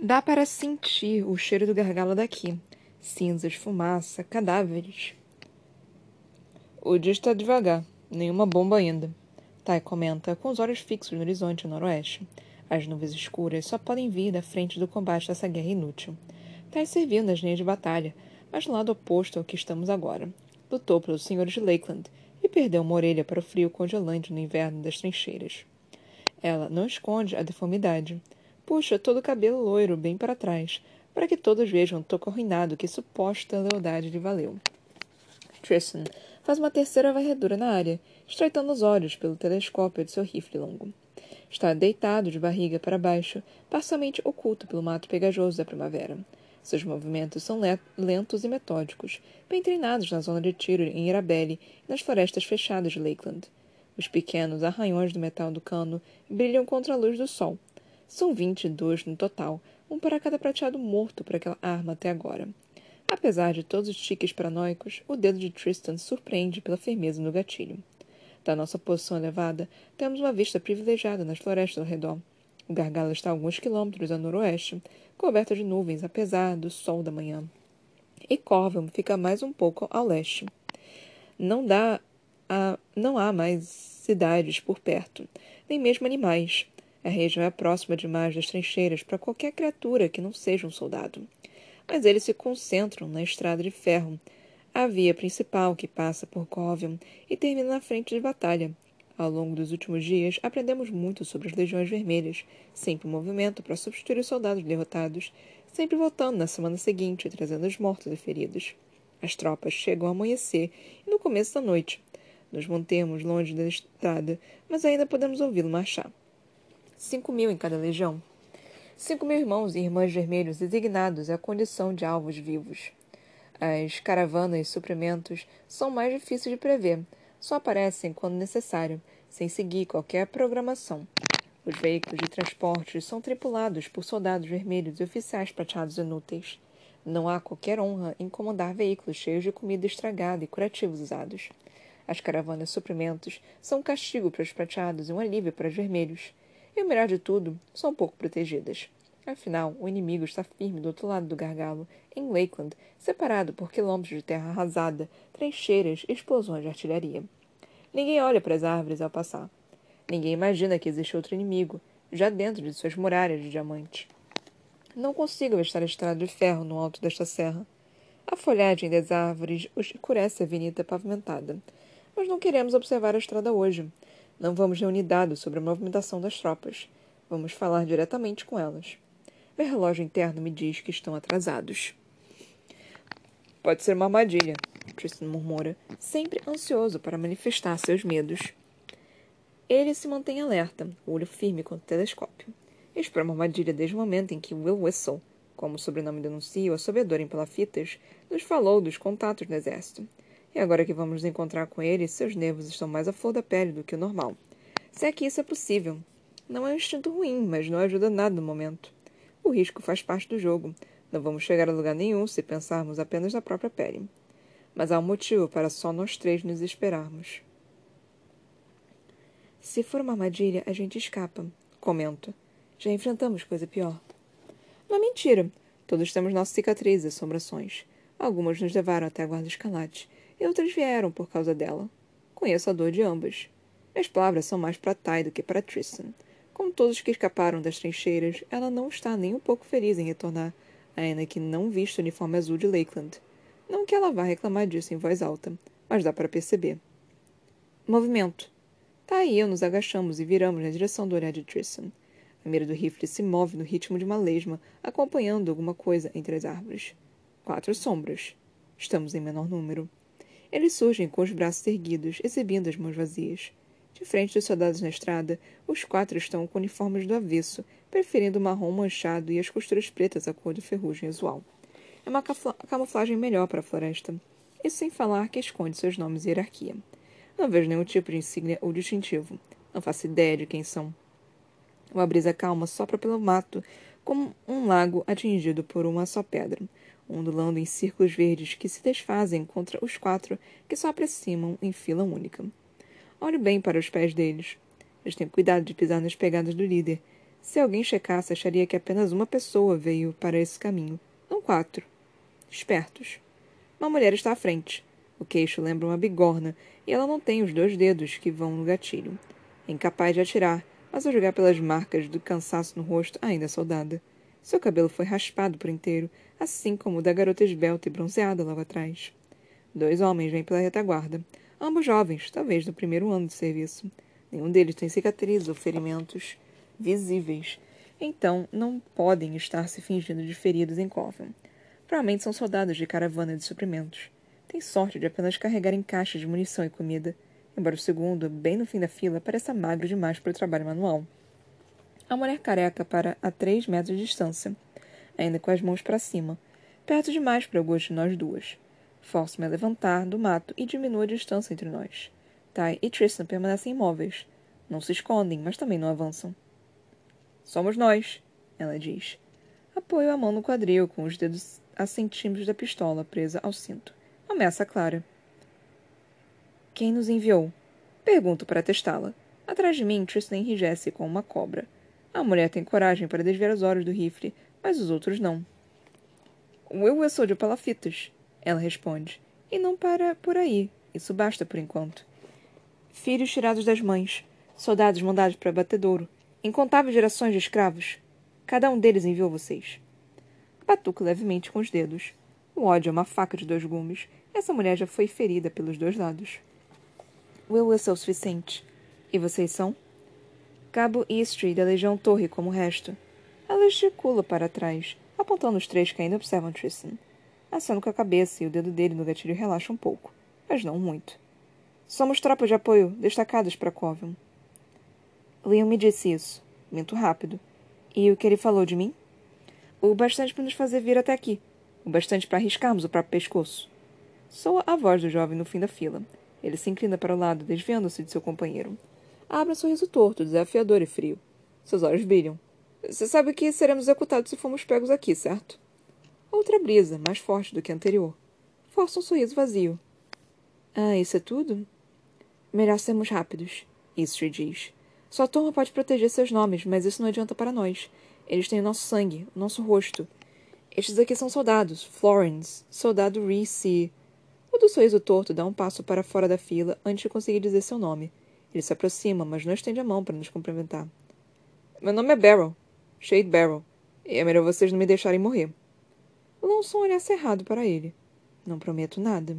Dá para sentir o cheiro do gargalo daqui. Cinzas, fumaça, cadáveres. O dia está devagar. Nenhuma bomba ainda. Tai comenta, com os olhos fixos no horizonte noroeste. As nuvens escuras só podem vir da frente do combate dessa guerra inútil. Tai serviu nas linhas de batalha, mas no lado oposto ao que estamos agora. Lutou pelos senhores de Lakeland e perdeu uma orelha para o frio congelante no inverno das trincheiras. Ela não esconde a deformidade. Puxa todo o cabelo loiro bem para trás, para que todos vejam o toco arruinado que suposta lealdade lhe valeu. Tristan faz uma terceira varredura na área, estreitando os olhos pelo telescópio de seu rifle longo. Está deitado de barriga para baixo, parcialmente oculto pelo mato pegajoso da primavera. Seus movimentos são lentos e metódicos, bem treinados na zona de tiro em Irabelle e nas florestas fechadas de Lakeland. Os pequenos arranhões do metal do cano brilham contra a luz do sol. São vinte e dois no total, um para cada prateado morto por aquela arma até agora. Apesar de todos os tiques paranoicos, o dedo de Tristan surpreende pela firmeza no gatilho. Da nossa posição elevada, temos uma vista privilegiada nas florestas ao redor. O gargalo está a alguns quilômetros a noroeste, coberto de nuvens apesar do sol da manhã. E Corvam fica mais um pouco ao leste. Não dá a, não há mais cidades por perto, nem mesmo animais. A região é próxima demais das trincheiras para qualquer criatura que não seja um soldado. Mas eles se concentram na estrada de ferro, a via principal que passa por Covium e termina na frente de batalha, ao longo dos últimos dias, aprendemos muito sobre as Legiões Vermelhas, sempre em movimento para substituir os soldados derrotados, sempre voltando na semana seguinte, trazendo os mortos e feridos. As tropas chegam ao amanhecer e no começo da noite. Nos mantemos longe da estrada, mas ainda podemos ouvi-lo marchar. Cinco mil em cada legião. Cinco mil irmãos e irmãs vermelhos designados à condição de alvos vivos. As caravanas e suprimentos são mais difíceis de prever, só aparecem quando necessário, sem seguir qualquer programação. Os veículos de transporte são tripulados por soldados vermelhos e oficiais prateados inúteis. Não há qualquer honra em comandar veículos cheios de comida estragada e curativos usados. As caravanas de suprimentos são um castigo para os prateados e um alívio para os vermelhos. E o melhor de tudo, são pouco protegidas. Afinal, o inimigo está firme do outro lado do gargalo, em Lakeland, separado por quilômetros de terra arrasada, trincheiras e explosões de artilharia. Ninguém olha para as árvores ao passar. Ninguém imagina que existe outro inimigo, já dentro de suas muralhas de diamante. Não consigo avistar a estrada de ferro no alto desta serra. A folhagem das árvores escurece a avenida pavimentada. Mas não queremos observar a estrada hoje. Não vamos reunir dados sobre a movimentação das tropas. Vamos falar diretamente com elas. Meu relógio interno me diz que estão atrasados. Pode ser uma armadilha, Tristan murmura, sempre ansioso para manifestar seus medos. Ele se mantém alerta, o olho firme contra o telescópio. Espera uma armadilha desde o momento em que Will Whistle, como o sobrenome denuncia o sabedor em palafitas, nos falou dos contatos do exército. E agora que vamos nos encontrar com ele, seus nervos estão mais à flor da pele do que o normal. Se é que isso é possível. Não é um instinto ruim, mas não ajuda nada no momento. O risco faz parte do jogo. Não vamos chegar a lugar nenhum se pensarmos apenas na própria pele. Mas há um motivo para só nós três nos esperarmos. Se for uma armadilha, a gente escapa, comento. Já enfrentamos coisa pior. É mentira. Todos temos nossas cicatrizes e assombrações. Algumas nos levaram até a guarda escalate, e outras vieram por causa dela. Conheço a dor de ambas. As palavras são mais para Tai do que para Tristan. Como todos que escaparam das trincheiras, ela não está nem um pouco feliz em retornar, ainda que não vista o uniforme azul de Lakeland. Não que ela vá reclamar disso em voz alta, mas dá para perceber. Movimento. Tá aí, nos agachamos e viramos na direção do olhar de Tristan. A mira do rifle se move no ritmo de uma lesma, acompanhando alguma coisa entre as árvores. Quatro sombras. Estamos em menor número. Eles surgem com os braços erguidos, exibindo as mãos vazias. De frente dos soldados na estrada, os quatro estão com uniformes do avesso, preferindo o marrom manchado e as costuras pretas à cor de ferrugem usual. É uma camuflagem melhor para a floresta. Isso sem falar que esconde seus nomes e hierarquia. Não vejo nenhum tipo de insígnia ou distintivo. Não faço ideia de quem são. Uma brisa calma sopra pelo mato, como um lago atingido por uma só pedra, ondulando em círculos verdes que se desfazem contra os quatro que só aproximam em fila única. Olho bem para os pés deles. Eles têm cuidado de pisar nas pegadas do líder, Se alguém checasse, acharia que apenas uma pessoa veio para esse caminho, não quatro. Espertos. Uma mulher está à frente. O queixo lembra uma bigorna e ela não tem os dois dedos que vão no gatilho. É incapaz de atirar, mas ao jogar pelas marcas do cansaço no rosto, ainda é soldada. Seu cabelo foi raspado por inteiro, assim como o da garota esbelta e bronzeada logo atrás. Dois homens vêm pela retaguarda, ambos jovens, talvez no primeiro ano de serviço. Nenhum deles tem cicatrizes ou ferimentos visíveis, então não podem estar se fingindo de feridos em Coven. Provavelmente são soldados de caravana de suprimentos. Tem sorte de apenas carregarem caixas de munição e comida, embora o segundo, bem no fim da fila, pareça magro demais para o trabalho manual. A mulher careca para a três metros de distância, ainda com as mãos para cima, perto demais para o gosto de nós duas. Forço-me a levantar do mato e diminuo a distância entre nós. Tai e Tristan permanecem imóveis. Não se escondem, mas também não avançam. Somos nós, ela diz. Apoio a mão no quadril, com os dedos a centímetros da pistola presa ao cinto. Ameaça clara. Quem nos enviou? Pergunto para testá-la. Atrás de mim, Tristan enrijece com uma cobra. A mulher tem coragem para desviar os olhos do rifle, mas os outros não. É sou de palafitas, ela responde. E não para por aí. Isso basta por enquanto. Filhos tirados das mães, soldados mandados para batedouro, incontáveis gerações de escravos. Cada um deles enviou vocês. Batuco levemente com os dedos. O ódio é uma faca de dois gumes. Essa mulher já foi ferida pelos dois lados. Will é o suficiente. E vocês são? Cabo Eastry da Legião Torre como o resto. Ela gesticula para trás, apontando os três que ainda observam Tristan. Acendo com a cabeça e o dedo dele no gatilho relaxa um pouco, mas não muito. Somos tropas de apoio destacadas para Coven. Liam me disse isso. Minto rápido. E o que ele falou de mim? O bastante para nos fazer vir até aqui. O bastante para arriscarmos o próprio pescoço. Soa a voz do jovem no fim da fila. Ele se inclina para o lado, desviando-se de seu companheiro. Abre um sorriso torto, desafiador e frio. Seus olhos brilham. Você sabe que seremos executados se formos pegos aqui, certo? Outra brisa, mais forte do que a anterior. Força um sorriso vazio. Ah, isso é tudo? Melhor sermos rápidos, Istri diz. Sua turma pode proteger seus nomes, mas isso não adianta para nós. Eles têm o nosso sangue, o nosso rosto. Estes aqui são soldados. Florence, soldado Reese. O do sorriso torto dá um passo para fora da fila antes de conseguir dizer seu nome. Ele se aproxima, mas não estende a mão para nos cumprimentar. Meu nome é Barrel. Shade Barrel. E é melhor vocês não me deixarem morrer. Lançou um olhar cerrado para ele. Não prometo nada.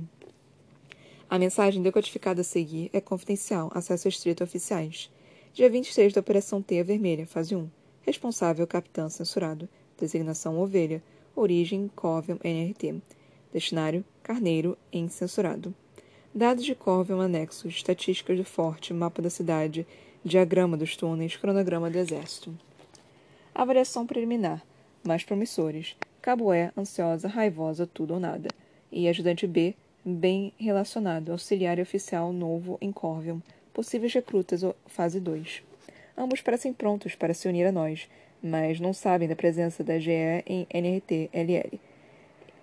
A mensagem decodificada a seguir é confidencial, acesso estrito a oficiais. Dia 23 da Operação Teia Vermelha, fase 1. Responsável, capitã censurado. Designação ovelha. Origem, Covium, NRT. Destinário, carneiro, em censurado. Dados de Corvium anexos, estatísticas do forte, mapa da cidade, diagrama dos túneis, cronograma do exército. Avaliação preliminar. Mais promissores. Cabo E, ansiosa, raivosa, tudo ou nada. E ajudante B, bem relacionado, auxiliar e oficial novo em Corvium. Possíveis recrutas, fase 2. Ambos parecem prontos para se unir a nós, mas não sabem da presença da GE em NRT-LL.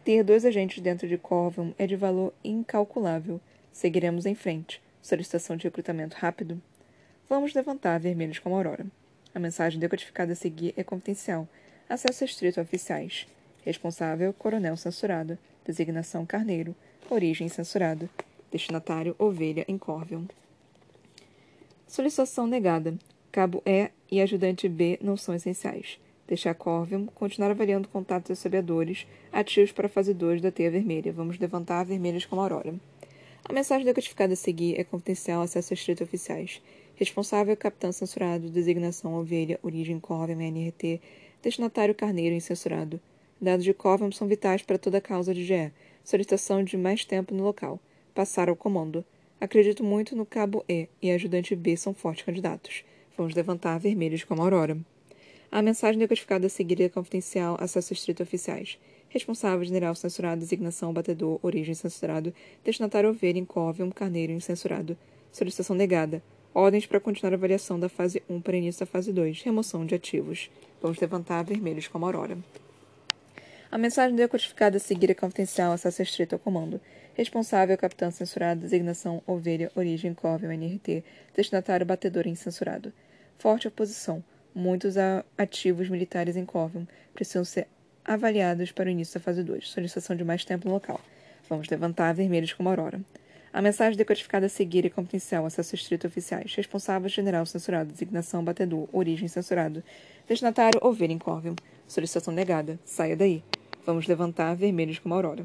Ter dois agentes dentro de Corvium é de valor incalculável. Seguiremos em frente. Solicitação de recrutamento rápido. Vamos levantar vermelhos como aurora. A mensagem decodificada a seguir é confidencial. Acesso restrito a oficiais. Responsável, coronel censurado. Designação carneiro. Origem censurado. Destinatário, ovelha Corvium. Solicitação negada. Cabo E e ajudante B não são essenciais. Deixar Corvium, continuar avaliando contatos assobiadores, ativos para a fase 2 da teia vermelha. Vamos levantar vermelhos como aurora. A mensagem decodificada a seguir é confidencial acesso restrito a oficiais. Responsável, capitão censurado, designação ovelha, origem Corvium, NRT, destinatário carneiro incensurado. Dados de Corvium são vitais para toda a causa de GE. Solicitação de mais tempo no local. Passar ao comando. Acredito muito no cabo E e ajudante B são fortes candidatos. Vamos levantar vermelhos como aurora. A mensagem decodificada a seguir é confidencial acesso restrito a oficiais. Responsável, general censurado, designação, batedor, origem censurado, destinatário ovelha, incóvium, carneiro incensurado. Solicitação negada. Ordens para continuar a avaliação da fase 1 para início da fase 2. Remoção de ativos. Vamos levantar vermelhos como aurora. A mensagem decodificada a seguir é confidencial, acesso restrito ao comando. Responsável, capitão censurado, designação, ovelha, origem, cóvio, NRT, destinatário, batedor incensurado. Forte oposição. Muitos ativos militares em Corvin precisam ser avaliados para o início da fase 2. Solicitação de mais tempo no local. Vamos levantar vermelhos como aurora. A mensagem decodificada a seguir é confidencial. Acesso estrito oficiais. Responsável general censurado. Designação batedor. Origem censurado. Destinatário em Corvin. Solicitação negada. Saia daí. Vamos levantar vermelhos como aurora.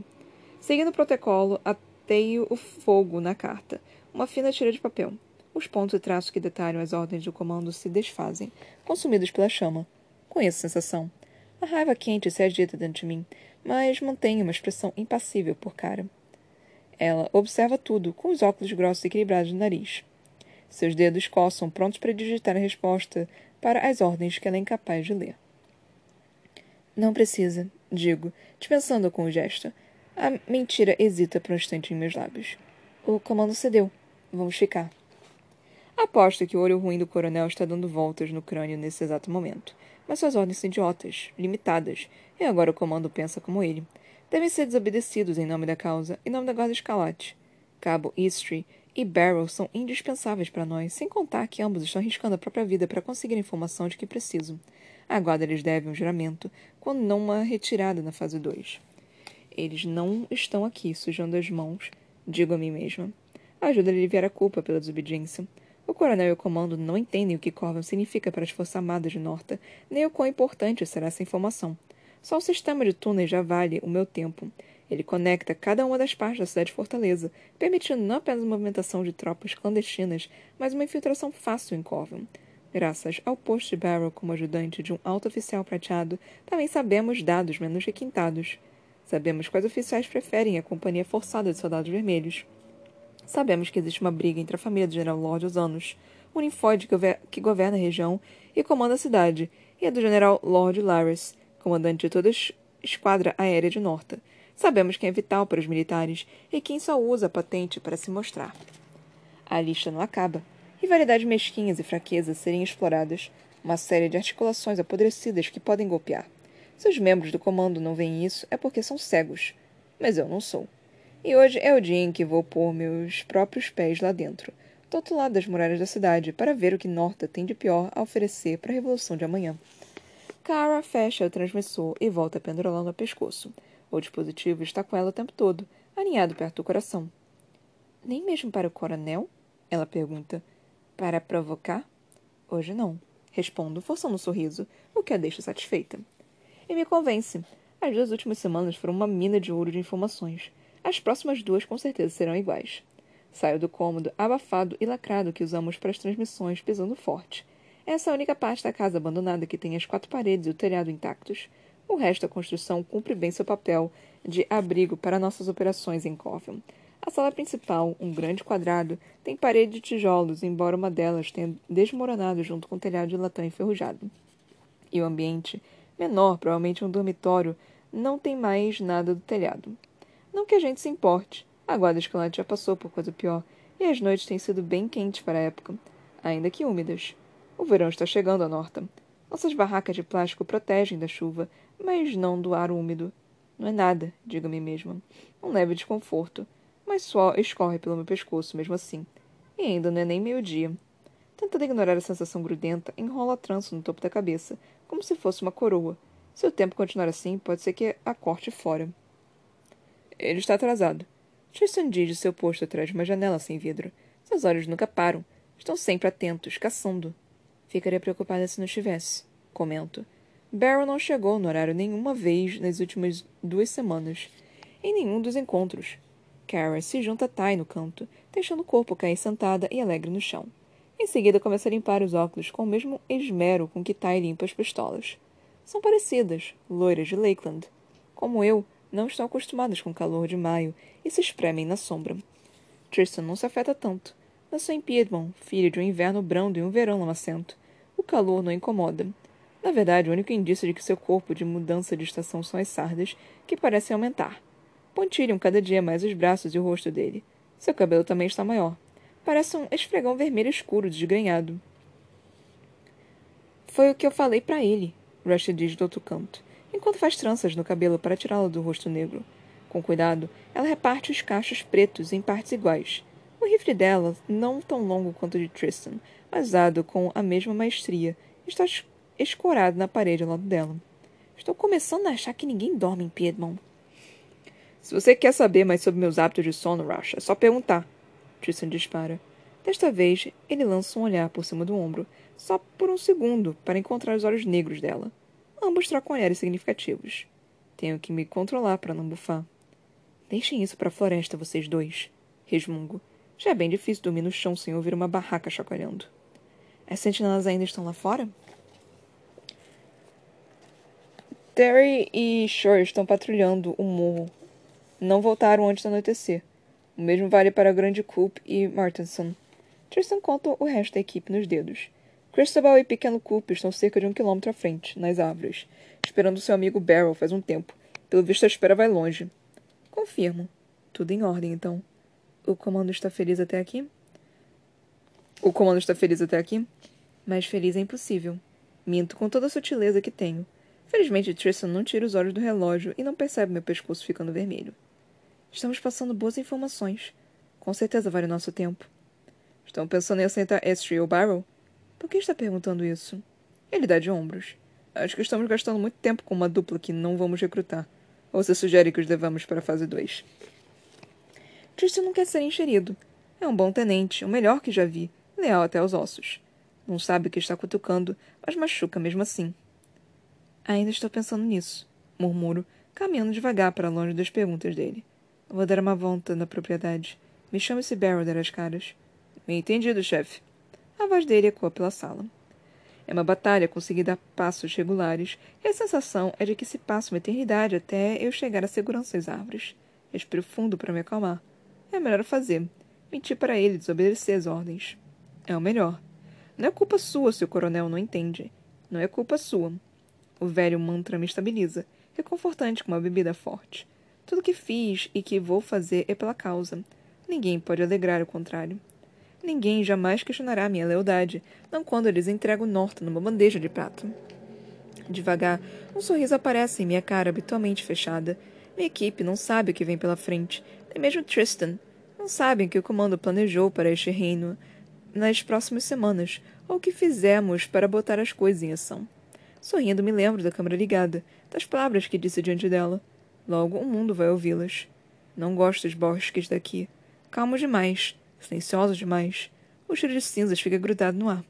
Seguindo o protocolo, ateio o fogo na carta. Uma fina tira de papel. Os pontos e traços que detalham as ordens do comando se desfazem, consumidos pela chama. Conheço a sensação. A raiva quente se agita dentro de mim, mas mantenho uma expressão impassível por cara. Ela observa tudo, com os óculos grossos equilibrados no nariz. Seus dedos coçam, prontos para digitar a resposta para as ordens que ela é incapaz de ler. Não precisa, digo, dispensando com o gesto. A mentira hesita por um instante em meus lábios. O comando cedeu. Vamos ficar. Aposto que o olho ruim do coronel está dando voltas no crânio nesse exato momento. Mas suas ordens são idiotas, limitadas, e agora o comando pensa como ele. Devem ser desobedecidos em nome da causa, em nome da Guarda Escalate. Cabo Eastry e Barrow são indispensáveis para nós, sem contar que ambos estão arriscando a própria vida para conseguir a informação de que precisam. A guarda lhes deve um juramento, quando não uma retirada na fase 2. Eles não estão aqui sujando as mãos, digo a mim mesma. Ajuda a aliviar a culpa pela desobediência. O coronel e o comando não entendem o que Corvan significa para as Forças Armadas de Norta, nem o quão importante será essa informação. Só o sistema de túneis já vale o meu tempo. Ele conecta cada uma das partes da cidade de Fortaleza, permitindo não apenas a movimentação de tropas clandestinas, mas uma infiltração fácil em Corvan. Graças ao posto de Barrow como ajudante de um alto oficial prateado, também sabemos dados menos requintados. Sabemos quais oficiais preferem a companhia forçada de soldados vermelhos. Sabemos que existe uma briga entre a família do General Lord os anos, o que, que governa a região e comanda a cidade, e a do General Lord Laris, comandante de toda a esquadra aérea de Norta. Sabemos quem é vital para os militares e quem só usa a patente para se mostrar. A lista não acaba. Rivalidades mesquinhas e fraquezas serem exploradas, uma série de articulações apodrecidas que podem golpear. Se os membros do comando não veem isso, é porque são cegos. Mas eu não sou. E hoje é o dia em que vou pôr meus próprios pés lá dentro, do outro lado das muralhas da cidade, para ver o que Norta tem de pior a oferecer para a revolução de amanhã. Kara fecha o transmissor e volta pendurando o pescoço. O dispositivo está com ela o tempo todo, alinhado perto do coração. Nem mesmo para o coronel? Ela pergunta. Para provocar? Hoje não. Respondo, forçando um sorriso, o que a deixa satisfeita e me convence. As duas últimas semanas foram uma mina de ouro de informações. As próximas duas com certeza serão iguais. Saio do cômodo abafado e lacrado que usamos para as transmissões, pisando forte. Essa é a única parte da casa abandonada que tem as quatro paredes e o telhado intactos. O resto da construção cumpre bem seu papel de abrigo para nossas operações em Coffin. A sala principal, um grande quadrado, tem parede de tijolos, embora uma delas tenha desmoronado junto com o telhado de latão enferrujado. E o ambiente menor, provavelmente um dormitório, não tem mais nada do telhado. Não que a gente se importe. A guarda escalante já passou por coisa pior, e as noites têm sido bem quentes para a época, ainda que úmidas. O verão está chegando a Norta. Nossas barracas de plástico protegem da chuva, mas não do ar úmido. Não é nada, digo a mim mesma. Um leve desconforto, mas suor escorre pelo meu pescoço mesmo assim. E ainda não é nem meio-dia. Tentando ignorar a sensação grudenta, enrola a trança no topo da cabeça, como se fosse uma coroa. Se o tempo continuar assim, pode ser que a corte fora. Ele está atrasado. Tristan de seu posto atrás de uma janela sem vidro. Seus olhos nunca param. Estão sempre atentos, caçando. Ficaria preocupada se não estivesse. Comento. Barrow não chegou no horário nenhuma vez nas últimas duas semanas. Em nenhum dos encontros. Kara se junta a Ty no canto, deixando o corpo cair sentada e alegre no chão. Em seguida, começa a limpar os óculos com o mesmo esmero com que Ty limpa as pistolas. São parecidas, loiras de Lakeland. Como eu, não estão acostumadas com o calor de maio e se espremem na sombra. Tristan não se afeta tanto. Nasceu em Piedmont, filho de um inverno brando e um verão lamacento. O calor não incomoda. Na verdade, o único indício de que seu corpo de mudança de estação são as sardas, que parecem aumentar. Pontilham cada dia mais os braços e o rosto dele. Seu cabelo também está maior, Parece um esfregão vermelho escuro, desgrenhado. Foi o que eu falei para ele, Rush diz do outro canto, enquanto faz tranças no cabelo para tirá-lo do rosto negro. Com cuidado, ela reparte os cachos pretos em partes iguais. O rifle dela, não tão longo quanto o de Tristan, mas usado com a mesma maestria, está escorado na parede ao lado dela. Estou começando a achar que ninguém dorme em Piedmont. Se você quer saber mais sobre meus hábitos de sono, Rush, é só perguntar. Tristan dispara. Desta vez, ele lança um olhar por cima do ombro, só por um segundo, para encontrar os olhos negros dela. Ambos trocam olhares significativos. Tenho que me controlar para não bufar. Deixem isso para a floresta, vocês dois. Resmungo. Já é bem difícil dormir no chão sem ouvir uma barraca chacoalhando. As sentinelas ainda estão lá fora? Terry e Shore estão patrulhando o morro. Não voltaram antes do anoitecer. O mesmo vale para Grande Coop e Martinson. Tristan conta o resto da equipe nos dedos. Christabel e Pequeno Coop estão cerca de um quilômetro à frente, nas árvores, esperando seu amigo Barrel faz um tempo. Pelo visto, a espera vai longe. Confirmo. Tudo em ordem, então. O comando está feliz até aqui? O comando está feliz até aqui? Mas feliz é impossível. Minto com toda a sutileza que tenho. Felizmente, Tristan não tira os olhos do relógio e não percebe meu pescoço ficando vermelho. Estamos passando boas informações. Com certeza vale o nosso tempo. Estão pensando em assentar Estrie ou Barrel? Por que está perguntando isso? Ele dá de ombros. Acho que estamos gastando muito tempo com uma dupla que não vamos recrutar. Ou você sugere que os levamos para a fase 2? Tristan não quer ser enxerido. É um bom tenente, o melhor que já vi, leal até os ossos. Não sabe o que está cutucando, mas machuca mesmo assim. Ainda estou pensando nisso, murmuro, caminhando devagar para longe das perguntas dele. Vou dar uma volta na propriedade. Me chame-se Barrow das caras. Entendido, chefe. A voz dele ecoa pela sala. É uma batalha conseguir dar passos regulares, e a sensação é de que se passa uma eternidade até eu chegar à segurança das árvores. Respiro fundo para me acalmar. É melhor fazer. Mentir para ele, desobedecer as ordens. É o melhor. Não é culpa sua se o coronel não entende. Não é culpa sua. O velho mantra me estabiliza, reconfortante como uma bebida forte. Tudo que fiz e que vou fazer é pela causa. Ninguém pode alegrar o contrário. Ninguém jamais questionará minha lealdade, não quando eles entregam Norton numa bandeja de prata. Devagar, um sorriso aparece em minha cara habitualmente fechada. Minha equipe não sabe o que vem pela frente, nem mesmo Tristan. Não sabem o que o comando planejou para este reino nas próximas semanas, ou o que fizemos para botar as coisas em ação. Sorrindo, me lembro da câmera ligada, das palavras que disse diante dela. Logo, o mundo vai ouvi-las. Não gosto dos bosques daqui. Calmos demais silenciosos demais. O cheiro de cinzas fica grudado no ar.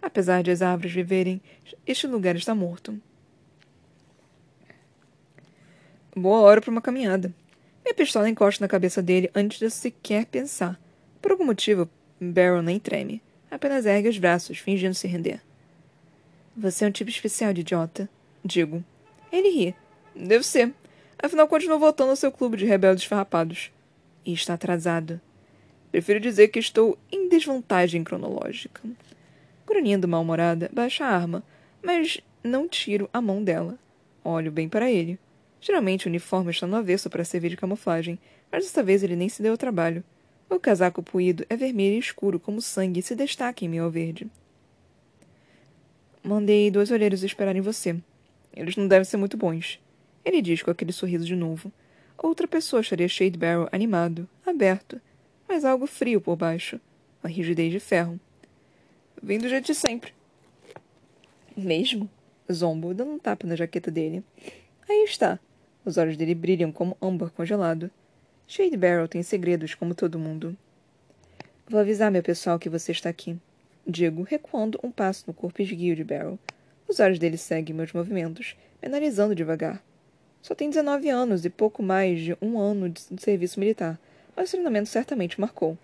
Apesar de as árvores viverem, este lugar está morto. Boa hora para uma caminhada. Minha pistola encosta na cabeça dele antes de sequer pensar. Por algum motivo, Barrel nem treme. Apenas ergue os braços, fingindo se render. Você é um tipo especial de idiota, digo. Ele ri. Deve ser. Afinal, continuo voltando ao seu clube de rebeldes farrapados. E está atrasado. Prefiro dizer que estou em desvantagem cronológica. Grunhindo mal-humorada, baixo a arma, mas não tiro a mão dela. Olho bem para ele. Geralmente o uniforme está no avesso para servir de camuflagem, mas desta vez ele nem se deu ao trabalho. O casaco puído é vermelho e escuro como sangue e se destaca em meio ao verde. Mandei dois olheiros esperarem você. Eles não devem ser muito bons. Ele diz com aquele sorriso de novo. Outra pessoa acharia Shade Barrow animado, aberto, mas algo frio por baixo, uma rigidez de ferro. Vem do jeito de sempre. Mesmo? Zombo, dando um tapa na jaqueta dele. Aí está. Os olhos dele brilham como âmbar congelado. Shade Barrel tem segredos como todo mundo. Vou avisar meu pessoal que você está aqui. Digo, recuando um passo no corpo esguio de Barrel. Os olhos dele seguem meus movimentos, me analisando devagar. Só tem 19 anos e pouco mais de um ano de serviço militar, mas o treinamento certamente marcou.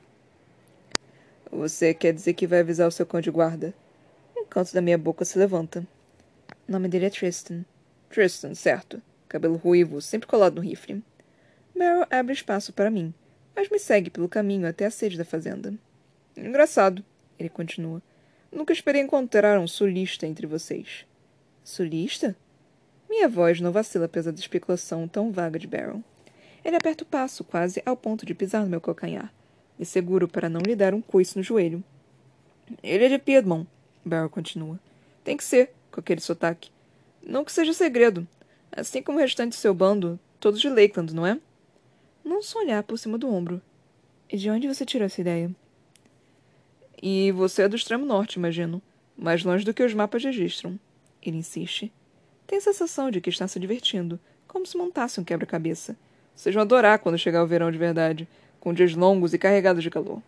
Você quer dizer que vai avisar o seu cão de guarda? Um canto da minha boca se levanta. O nome dele é Tristan. Tristan, certo. Cabelo ruivo, sempre colado no rifle. Meryl abre espaço para mim, mas me segue pelo caminho até a sede da fazenda. Engraçado, ele continua. Nunca esperei encontrar um sulista entre vocês. Sulista? Minha voz não vacila apesar da especulação tão vaga de Barrel. Ele aperta o passo, quase ao ponto de pisar no meu calcanhar. Me seguro para não lhe dar um coice no joelho. Ele é de Piedmont, Barrow continua. Tem que ser, com aquele sotaque. Não que seja segredo. Assim como o restante do seu bando, todos de Lakeland, não é? Não só olhar por cima do ombro. E de onde você tirou essa ideia? E você é do extremo norte, imagino. Mais longe do que os mapas registram. Ele insiste. Tem a sensação de que está se divertindo, como se montasse um quebra-cabeça. Vocês vão adorar quando chegar o verão de verdade, com dias longos e carregados de calor.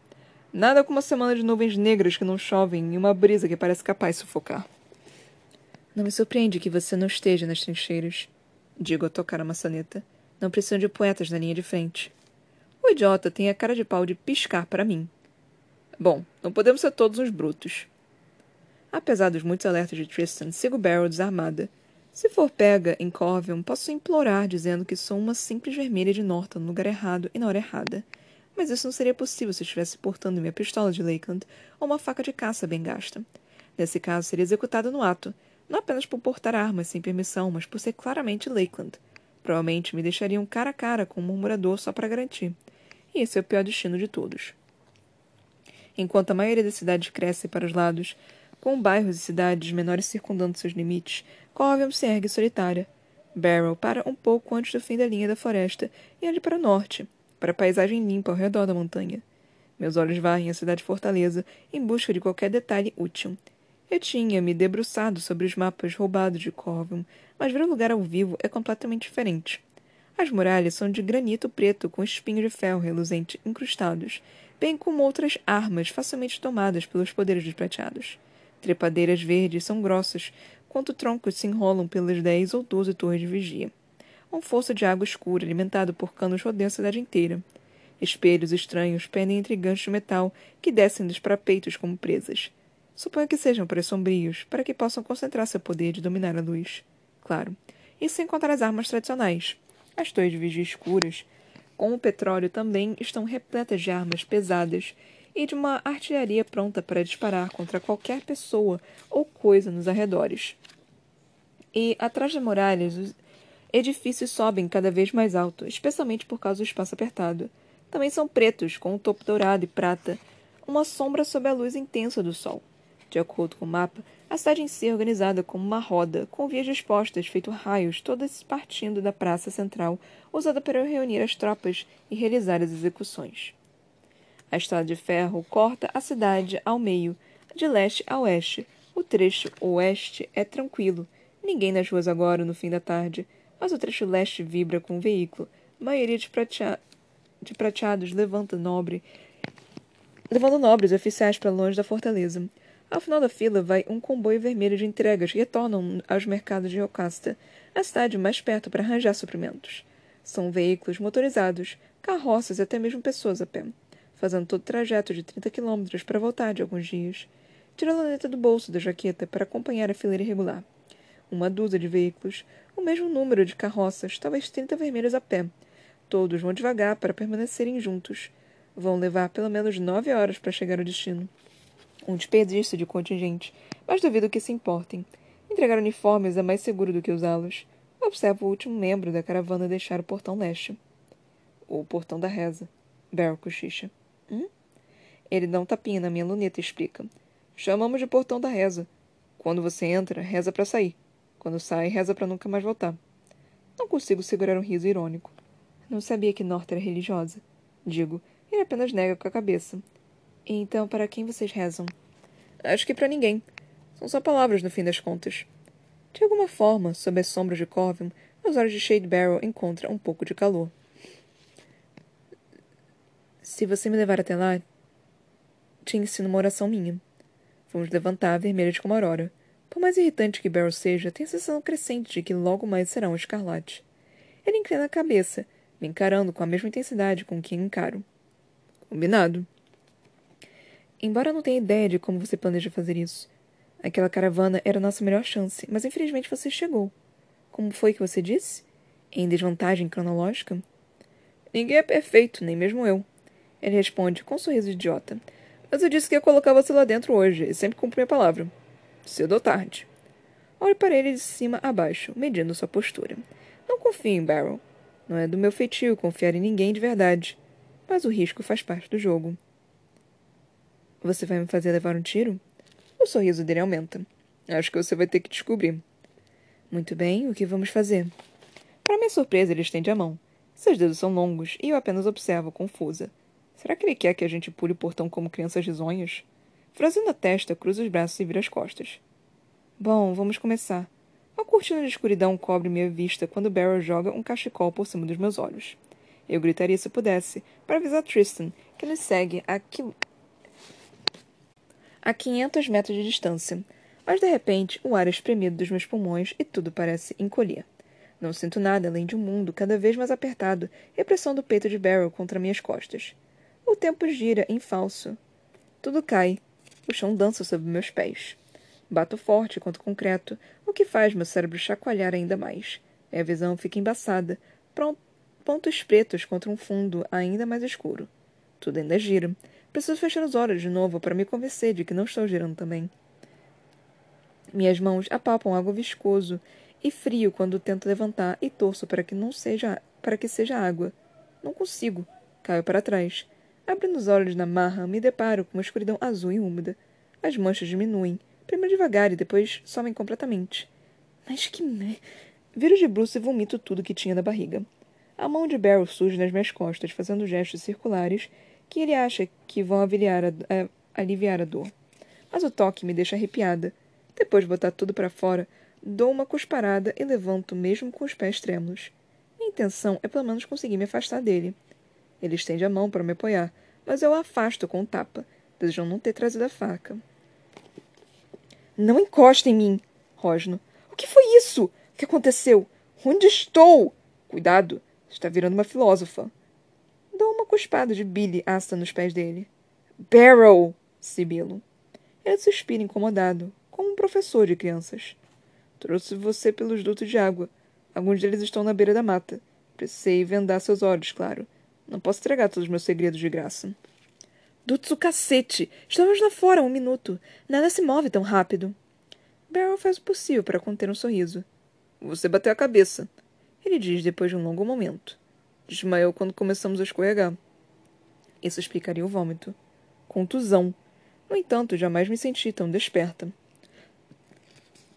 Nada como uma semana de nuvens negras que não chovem e uma brisa que parece capaz de sufocar. Não me surpreende que você não esteja nas trincheiras, digo a tocar a maçaneta. Não precisam de poetas na linha de frente. O idiota tem a cara de pau de piscar para mim. Bom, não podemos ser todos uns brutos. Apesar dos muitos alertas de Tristan, sigo Barrow desarmada. Se for pega em Corvium, posso implorar dizendo que sou uma simples vermelha de Norton no lugar errado e na hora errada. Mas isso não seria possível se estivesse portando minha pistola de Lakeland ou uma faca de caça bem gasta. Nesse caso, seria executada no ato, não apenas por portar armas sem permissão, mas por ser claramente Lakeland. Provavelmente me deixariam cara a cara com um murmurador só para garantir. E esse é o pior destino de todos. Enquanto a maioria das cidades cresce para os lados, com bairros e cidades menores circundando seus limites, Corvium se ergue solitária. Barrow para um pouco antes do fim da linha da floresta e ande para o norte, para a paisagem limpa ao redor da montanha. Meus olhos varrem a cidade fortaleza em busca de qualquer detalhe útil. Eu tinha me debruçado sobre os mapas roubados de Corvium, mas ver o lugar ao vivo é completamente diferente. As muralhas são de granito preto com espinhos de ferro reluzente incrustados, bem como outras armas facilmente tomadas pelos poderes desprateados. Trepadeiras verdes são grossas, quanto troncos se enrolam pelas dez ou doze torres de vigia. Um fosso de água escura alimentado por canos rodeia a cidade inteira. Espelhos estranhos pendem entre ganchos de metal que descem dos parapeitos como presas. Suponho que sejam para sombrios, para que possam concentrar seu poder de dominar a luz. Claro. Isso sem contar as armas tradicionais. As torres de vigia escuras, com o petróleo, também estão repletas de armas pesadas e de uma artilharia pronta para disparar contra qualquer pessoa ou coisa nos arredores. E, atrás das muralhas, os edifícios sobem cada vez mais alto, especialmente por causa do espaço apertado. Também são pretos, com um topo dourado e prata, uma sombra sob a luz intensa do sol. De acordo com o mapa, a cidade em si é organizada como uma roda, com vias dispostas, feito raios, todas partindo da praça central, usada para reunir as tropas e realizar as execuções. A estrada de ferro corta a cidade ao meio, de leste a oeste. O trecho oeste é tranquilo. Ninguém nas ruas agora, no fim da tarde. Mas o trecho leste vibra com o veículo. A maioria de, pratea... de prateados levanta nobre... levando nobres oficiais para longe da fortaleza. Ao final da fila vai um comboio vermelho de entregas que retornam aos mercados de Yocasta, a cidade mais perto para arranjar suprimentos. São veículos motorizados, carroças e até mesmo pessoas a pé fazendo todo o trajeto de 30 quilômetros para voltar de alguns dias. Tira a luneta do bolso da jaqueta para acompanhar a fileira irregular. Uma dúzia de veículos, o mesmo número de carroças, talvez 30 vermelhas a pé. Todos vão devagar para permanecerem juntos. Vão levar pelo menos nove horas para chegar ao destino. Um desperdício de contingente, mas duvido que se importem. Entregar uniformes é mais seguro do que usá-los. Observo o último membro da caravana deixar o portão leste. O portão da reza. Barrel cochicha. Hum? Ele dá um tapinha na minha luneta e explica. Chamamos de portão da reza. Quando você entra, reza para sair. Quando sai, reza para nunca mais voltar. Não consigo segurar um riso irônico. Não sabia que Norta era religiosa. Digo, ele apenas nega com a cabeça. Então, para quem vocês rezam? Acho que para ninguém. São só palavras no fim das contas. De alguma forma, sob as sombras de Corvin, os olhos de Shade Barrel encontram um pouco de calor. Se você me levar até lá, te ensino uma oração minha. Vamos levantar, vermelhas como aurora. Por mais irritante que Barrow seja, tem a sensação crescente de que logo mais será um escarlate. Ele inclina a cabeça, me encarando com a mesma intensidade com que encaro. Combinado. Embora não tenha ideia de como você planeja fazer isso. Aquela caravana era a nossa melhor chance, mas infelizmente você chegou. Como foi que você disse? Em desvantagem cronológica? Ninguém é perfeito, nem mesmo eu. Ele responde com um sorriso idiota. Mas eu disse que ia colocar você lá dentro hoje, e sempre cumpri minha palavra. Cedo ou tarde. Olhe para ele de cima a baixo, medindo sua postura. Não confio em Barrel. Não é do meu feitio confiar em ninguém de verdade. Mas o risco faz parte do jogo. Você vai me fazer levar um tiro? O sorriso dele aumenta. Acho que você vai ter que descobrir. Muito bem, o que vamos fazer? Para minha surpresa, ele estende a mão. Seus dedos são longos e eu apenas observo, confusa. Será que ele quer que a gente pule o portão como crianças risonhas? Franzindo a testa, cruza os braços e vira as costas. Bom, vamos começar. Uma cortina de escuridão cobre minha vista quando Barrow joga um cachecol por cima dos meus olhos. Eu gritaria se pudesse, para avisar Tristan que ele segue a, quil... a 500 metros de distância. Mas de repente, o ar é espremido dos meus pulmões e tudo parece encolher. Não sinto nada além de um mundo cada vez mais apertado e a pressão do peito de Barrow contra minhas costas. O tempo gira em falso. Tudo cai. O chão dança sob meus pés. Bato forte contra o concreto, o que faz meu cérebro chacoalhar ainda mais. Minha visão fica embaçada, pontos pretos contra um fundo ainda mais escuro. Tudo ainda gira. Preciso fechar os olhos de novo para me convencer de que não estou girando também. Minhas mãos apalpam algo viscoso e frio quando tento levantar e torço para que não seja para que seja água. Não consigo. Caio para trás. Abrindo os olhos na marra, me deparo com uma escuridão azul e úmida. As manchas diminuem, primeiro devagar e depois somem completamente. Mas que me... Viro de bruço e vomito tudo que tinha na barriga. A mão de Barrow surge nas minhas costas, fazendo gestos circulares que ele acha que vão a, a, aliviar a dor. Mas o toque me deixa arrepiada. Depois de botar tudo para fora, dou uma cusparada e levanto mesmo com os pés trêmulos. Minha intenção é pelo menos conseguir me afastar dele. Ele estende a mão para me apoiar, mas eu o afasto com um tapa, desejando não ter trazido a faca. Não encosta em mim! Rosno. O que foi isso? O que aconteceu? Onde estou? Cuidado! Está virando uma filósofa. Dou uma cuspada de Billy ácida nos pés dele. Barrow! Sibilo. Ele suspira incomodado, como um professor de crianças. Trouxe você pelos dutos de água. Alguns deles estão na beira da mata. Precisei vendar seus olhos, claro. Não posso entregar todos os meus segredos de graça. Dutos o cacete! Estamos lá fora há um minuto. Nada se move tão rápido. Barrow faz o possível para conter um sorriso. Você bateu a cabeça. Ele diz depois de um longo momento. Desmaiou quando começamos a escorregar. Isso explicaria o vômito. Contusão. No entanto, jamais me senti tão desperta.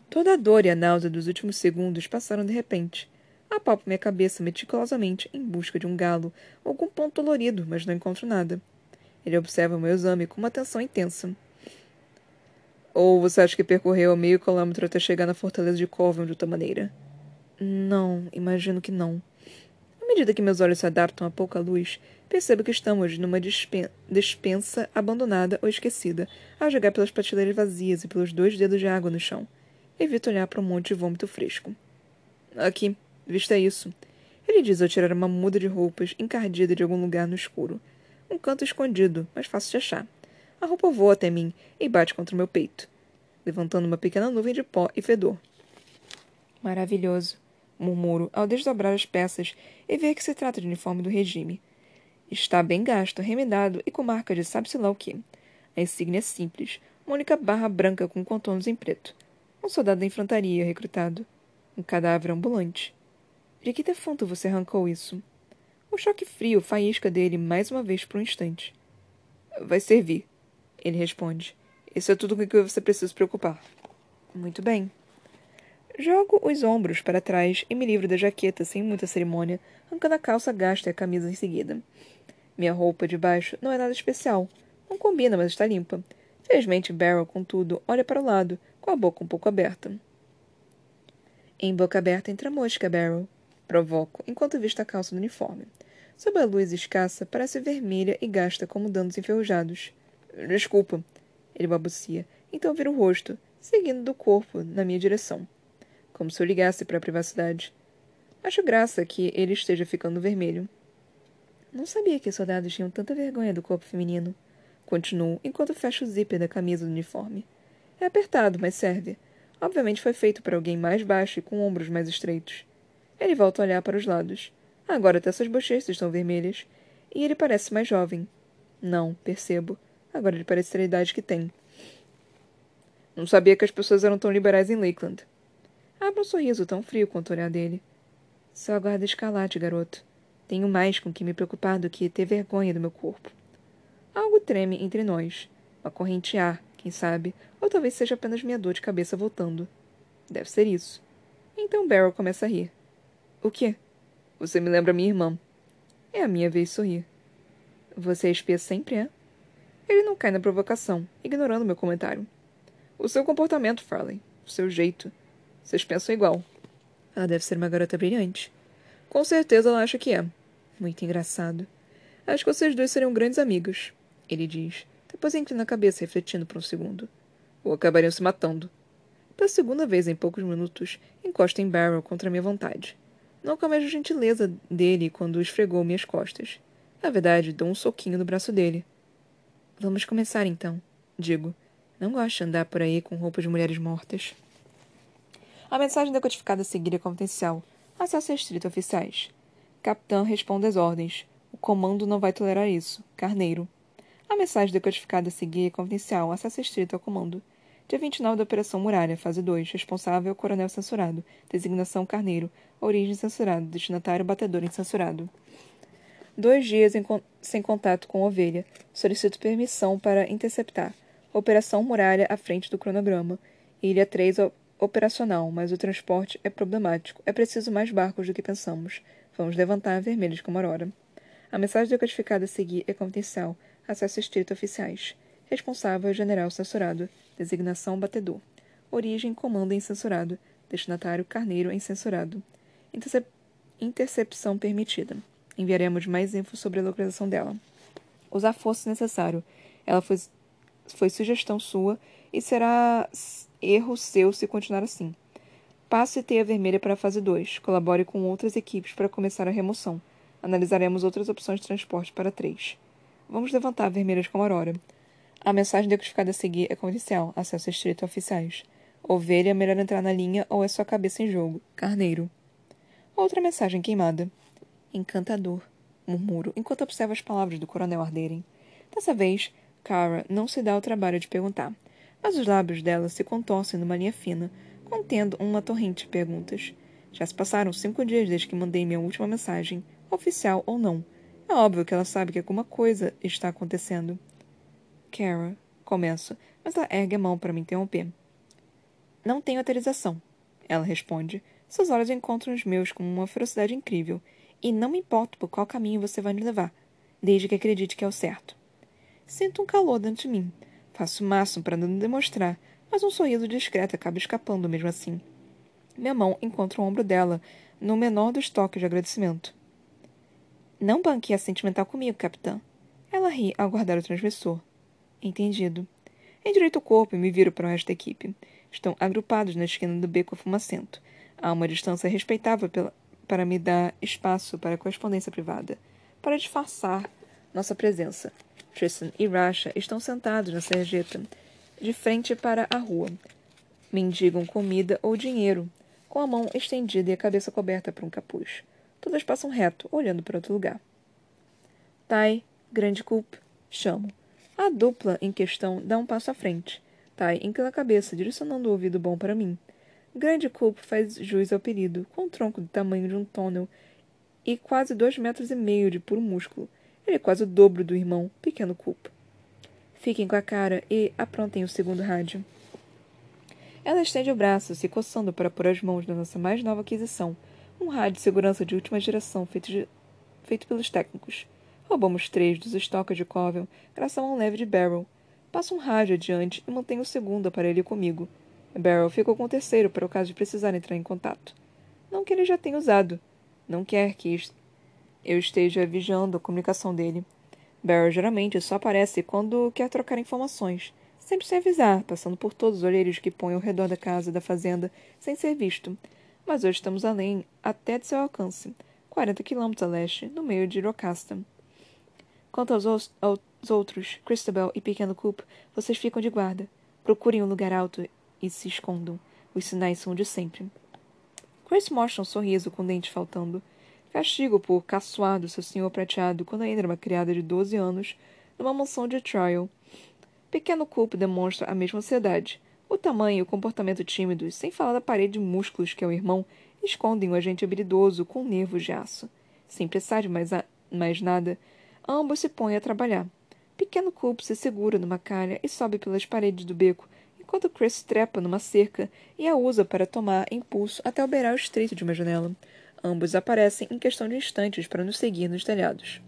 Toda a dor e a náusea dos últimos segundos passaram de repente. Apalpo minha cabeça meticulosamente em busca de um galo algum ponto dolorido, mas não encontro nada. Ele observa meu exame com uma atenção intensa. Ou você acha que percorreu meio quilômetro até chegar na fortaleza de Corvin de outra maneira? Não, imagino que não. À medida que meus olhos se adaptam a pouca luz, percebo que estamos numa despensa abandonada ou esquecida, a jogar pelas prateleiras vazias e pelos dois dedos de água no chão. Evito olhar para um monte de vômito fresco. Aqui, Vista isso. Ele diz ao tirar uma muda de roupas encardida de algum lugar no escuro. Um canto escondido, mas fácil de achar. A roupa voa até mim e bate contra o meu peito, levantando uma pequena nuvem de pó e fedor. Maravilhoso, murmuro ao desdobrar as peças e ver que se trata de uniforme do regime. Está bem gasto, remendado e com marca de sabe-se lá o quê. A insígnia é simples, uma única barra branca com contornos em preto. Um soldado da infantaria recrutado. Um cadáver ambulante. De que defunto você arrancou isso? O choque frio faísca dele mais uma vez por um instante. Vai servir, ele responde. Isso é tudo com que você precisa se preocupar. Muito bem. Jogo os ombros para trás e me livro da jaqueta sem muita cerimônia, arrancando a calça gasta e a camisa em seguida. Minha roupa de baixo não é nada especial. Não combina, mas está limpa. Felizmente, Barrel, contudo, olha para o lado, com a boca um pouco aberta. Em boca aberta entra a mosca, Barrel. Provoco, enquanto visto a calça do uniforme. Sob a luz escassa, parece vermelha e gasta como danos enferrujados. Desculpa, ele balbucia. Então vira o rosto, seguindo do corpo na minha direção. Como se eu ligasse para a privacidade. Acho graça que ele esteja ficando vermelho. Não sabia que soldados tinham tanta vergonha do corpo feminino. Continuo enquanto fecho o zíper da camisa do uniforme. É apertado, mas serve. Obviamente foi feito para alguém mais baixo e com ombros mais estreitos. Ele volta a olhar para os lados. Agora até suas bochechas estão vermelhas. E ele parece mais jovem. Não, percebo. Agora ele parece ter a idade que tem. Não sabia que as pessoas eram tão liberais em Lakeland. Abra um sorriso tão frio quanto o olhar dele. Só aguarda escalate, garoto. Tenho mais com que me preocupar do que ter vergonha do meu corpo. Algo treme entre nós. Uma corrente ar, quem sabe, ou talvez seja apenas minha dor de cabeça voltando. Deve ser isso. Então Beryl começa a rir. O quê? Você me lembra minha irmã. É a minha vez de sorrir. Você espia sempre, é? Ele não cai na provocação, ignorando meu comentário. O seu comportamento, Farley. o seu jeito. Vocês pensam igual. Ela deve ser uma garota brilhante. Com certeza ela acha que é. Muito engraçado. Acho que vocês dois seriam grandes amigas, ele diz. Depois inclina a cabeça, refletindo por um segundo. Ou acabariam se matando. Pela segunda vez em poucos minutos, encosta em Barrel contra minha vontade. Não com a gentileza dele quando esfregou minhas costas. Na verdade, dou um soquinho no braço dele. Vamos começar então, digo. Não gosto de andar por aí com roupas de mulheres mortas. A mensagem decodificada a seguir é confidencial. Acesso restrito oficiais. Capitã responde às ordens. O comando não vai tolerar isso. Carneiro. A mensagem decodificada a seguir é confidencial. Acesso restrito ao comando. Dia 29 da Operação Muralha, fase 2. Responsável, Coronel Censurado. Designação Carneiro. Origem censurado. Destinatário, batedor incensurado. Dois dias con sem contato com ovelha. Solicito permissão para interceptar. Operação Muralha à frente do cronograma. Ilha 3 operacional, mas o transporte é problemático. É preciso mais barcos do que pensamos. Vamos levantar vermelhos como aurora. A mensagem decodificada a seguir é confidencial. Acesso estrito oficiais. Responsável, general censurado. Designação, batedor. Origem, comando incensurado. Destinatário, carneiro incensurado. Intercep intercepção permitida. Enviaremos mais info sobre a localização dela. Usar força necessário. Ela foi, foi sugestão sua e será erro seu se continuar assim. Passe teia vermelha para a fase 2. Colabore com outras equipes para começar a remoção. Analisaremos outras opções de transporte para 3. Vamos levantar vermelhas como aurora. A mensagem decodificada a seguir é confidencial. Acesso estrito a oficiais. Ovelha, melhor entrar na linha ou é sua cabeça em jogo. Carneiro. Outra mensagem queimada. Encantador. Murmuro, enquanto observo as palavras do coronel arderem. Dessa vez, Kara não se dá o trabalho de perguntar, mas os lábios dela se contorcem numa linha fina, contendo uma torrente de perguntas. Já se passaram cinco dias desde que mandei minha última mensagem, oficial ou não. É óbvio que ela sabe que alguma coisa está acontecendo. Kara, começo, mas ela ergue a mão para me interromper. Não tenho autorização, ela responde. Seus olhos encontram os meus com uma ferocidade incrível, e não me importo por qual caminho você vai me levar, desde que acredite que é o certo. Sinto um calor dentro de mim. Faço o máximo para não demonstrar, mas um sorriso discreto acaba escapando mesmo assim. Minha mão encontra o ombro dela, no menor dos toques de agradecimento. Não banque a sentimental comigo, capitã. Ela ri ao guardar o transmissor. Entendido. Endireito o corpo e me viro para o resto da equipe. Estão agrupados na esquina do beco fumacento. Há uma distância respeitável pela, para me dar espaço para correspondência privada, para disfarçar nossa presença. Tristan e Rasha estão sentados na sarjeta, de frente para a rua. Mendigam comida ou dinheiro, com a mão estendida e a cabeça coberta por um capuz. Todas passam reto, olhando para outro lugar. Tai, grande culp, chamo. A dupla em questão dá um passo à frente. Tai inclina a cabeça, direcionando o ouvido bom para mim. Grande culp faz jus ao apelido, com um tronco do tamanho de um túnel e quase dois metros e meio de puro músculo. Ele é quase o dobro do irmão, pequeno culp. Fiquem com a cara e aprontem o segundo rádio. Ela estende o braço, se coçando para pôr as mãos na nossa mais nova aquisição, um rádio de segurança de última geração feito, de... feito pelos técnicos. Roubamos três dos estoques de Covel, graças a um leve de Barrel. Passo um rádio adiante e mantenho o segundo aparelho comigo. Barrel ficou com o terceiro para o caso de precisar entrar em contato. Não que ele já tenha usado. Não quer que eu esteja vigiando a comunicação dele. Barrel geralmente só aparece quando quer trocar informações sempre sem avisar, passando por todos os olheiros que põem ao redor da casa da fazenda, sem ser visto. Mas hoje estamos além, até de seu alcance, 40 quilômetros a leste, no meio de Rocasta. Quanto aos, aos outros, Christabel e Pequeno Coop, vocês ficam de guarda. Procurem um lugar alto e se escondam. Os sinais são de sempre. Grace mostra um sorriso com dentes faltando. Castigo por caçoar do seu senhor prateado quando ainda era uma criada de 12 anos, numa mansão de Trial, Pequeno Culp demonstra a mesma ansiedade. O tamanho e o comportamento tímidos, sem falar da parede de músculos que é o irmão, escondem o agente habilidoso com nervos de aço. Sem de mais, mais nada, ambos se põem a trabalhar. Pequeno Culp se segura numa calha e sobe pelas paredes do beco, enquanto Chris trepa numa cerca e a usa para tomar impulso até o beiral estreito de uma janela. Ambos aparecem em questão de instantes para nos seguir nos telhados.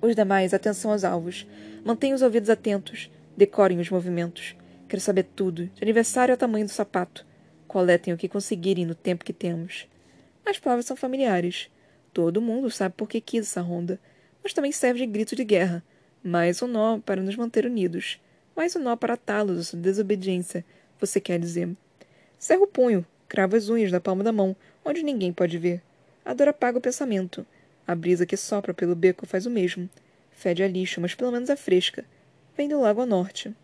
Os demais, atenção aos alvos. Mantenham os ouvidos atentos. Decorem os movimentos. Quero saber tudo, de aniversário ao tamanho do sapato. Coletem o que conseguirem no tempo que temos. As palavras são familiares. Todo mundo sabe por que quis essa ronda, mas também serve de grito de guerra. Mais um nó para nos manter unidos. Mais um nó para atá-los da sua desobediência, você quer dizer. Cerra o punho, crava as unhas da palma da mão, onde ninguém pode ver. A dor apaga o pensamento. A brisa que sopra pelo beco faz o mesmo. Fede a lixo, mas pelo menos é fresca. Vem do lago ao norte.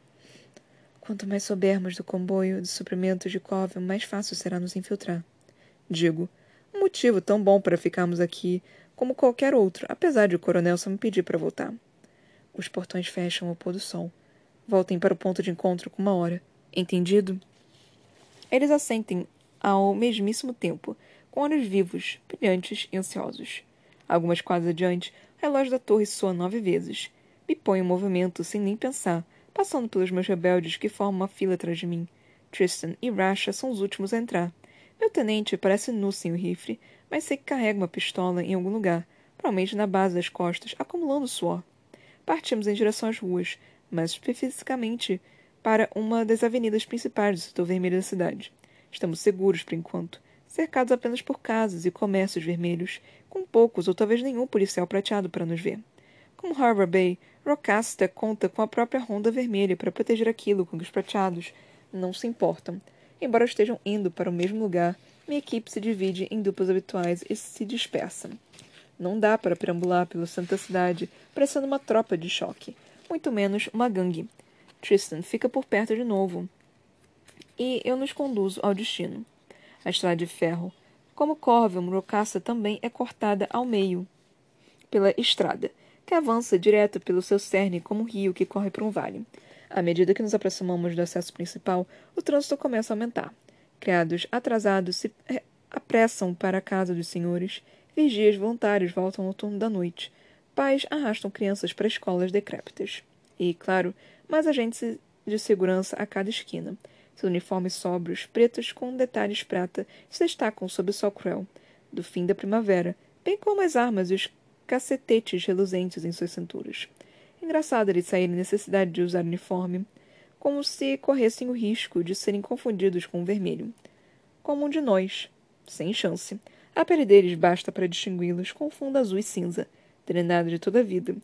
Quanto mais soubermos do comboio de suprimentos de Covell, mais fácil será nos infiltrar. Digo, um motivo tão bom para ficarmos aqui como qualquer outro, apesar de o coronel só me pedir para voltar. Os portões fecham ao pôr do sol. Voltem para o ponto de encontro com uma hora. Entendido? Eles assentem ao mesmíssimo tempo, com olhos vivos, brilhantes e ansiosos. Algumas quadras adiante, o relógio da torre soa nove vezes. Me põe em movimento sem nem pensar, passando pelos meus rebeldes que formam uma fila atrás de mim. Tristan e Rasha são os últimos a entrar. Meu tenente parece nu sem o rifle, mas sei que carrega uma pistola em algum lugar, provavelmente na base das costas, acumulando suor. Partimos em direção às ruas, mais especificamente para uma das avenidas principais do setor vermelho da cidade. Estamos seguros por enquanto, cercados apenas por casas e comércios vermelhos, com poucos ou talvez nenhum policial prateado para nos ver. Como Harbor Bay, Rocasta conta com a própria Ronda Vermelha para proteger aquilo com que os prateados não se importam. Embora estejam indo para o mesmo lugar, minha equipe se divide em duplas habituais e se dispersa. Não dá para perambular pelo centro da cidade parecendo uma tropa de choque, muito menos uma gangue. Tristan fica por perto de novo. E eu nos conduzo ao destino. A estrada de ferro. Como Corvel, Rocassa também é cortada ao meio pela estrada, que avança direto pelo seu cerne como um rio que corre por um vale. À medida que nos aproximamos do acesso principal, o trânsito começa a aumentar. Criados atrasados se é, apressam para a casa dos senhores. Vigias voluntários voltam ao turno da noite. Pais arrastam crianças para escolas decrépitas. E, claro, mais agentes de segurança a cada esquina. Seus uniformes sóbrios, pretos com detalhes prata, se destacam sob o sol cruel do fim da primavera, bem como as armas e os cacetetes reluzentes em suas cinturas. Engraçado eles saírem necessidade de usar uniforme como se corressem o risco de serem confundidos com o vermelho. Como um de nós. Sem chance. A pele deles basta para distingui-los com fundo azul e cinza, treinado de toda a vida.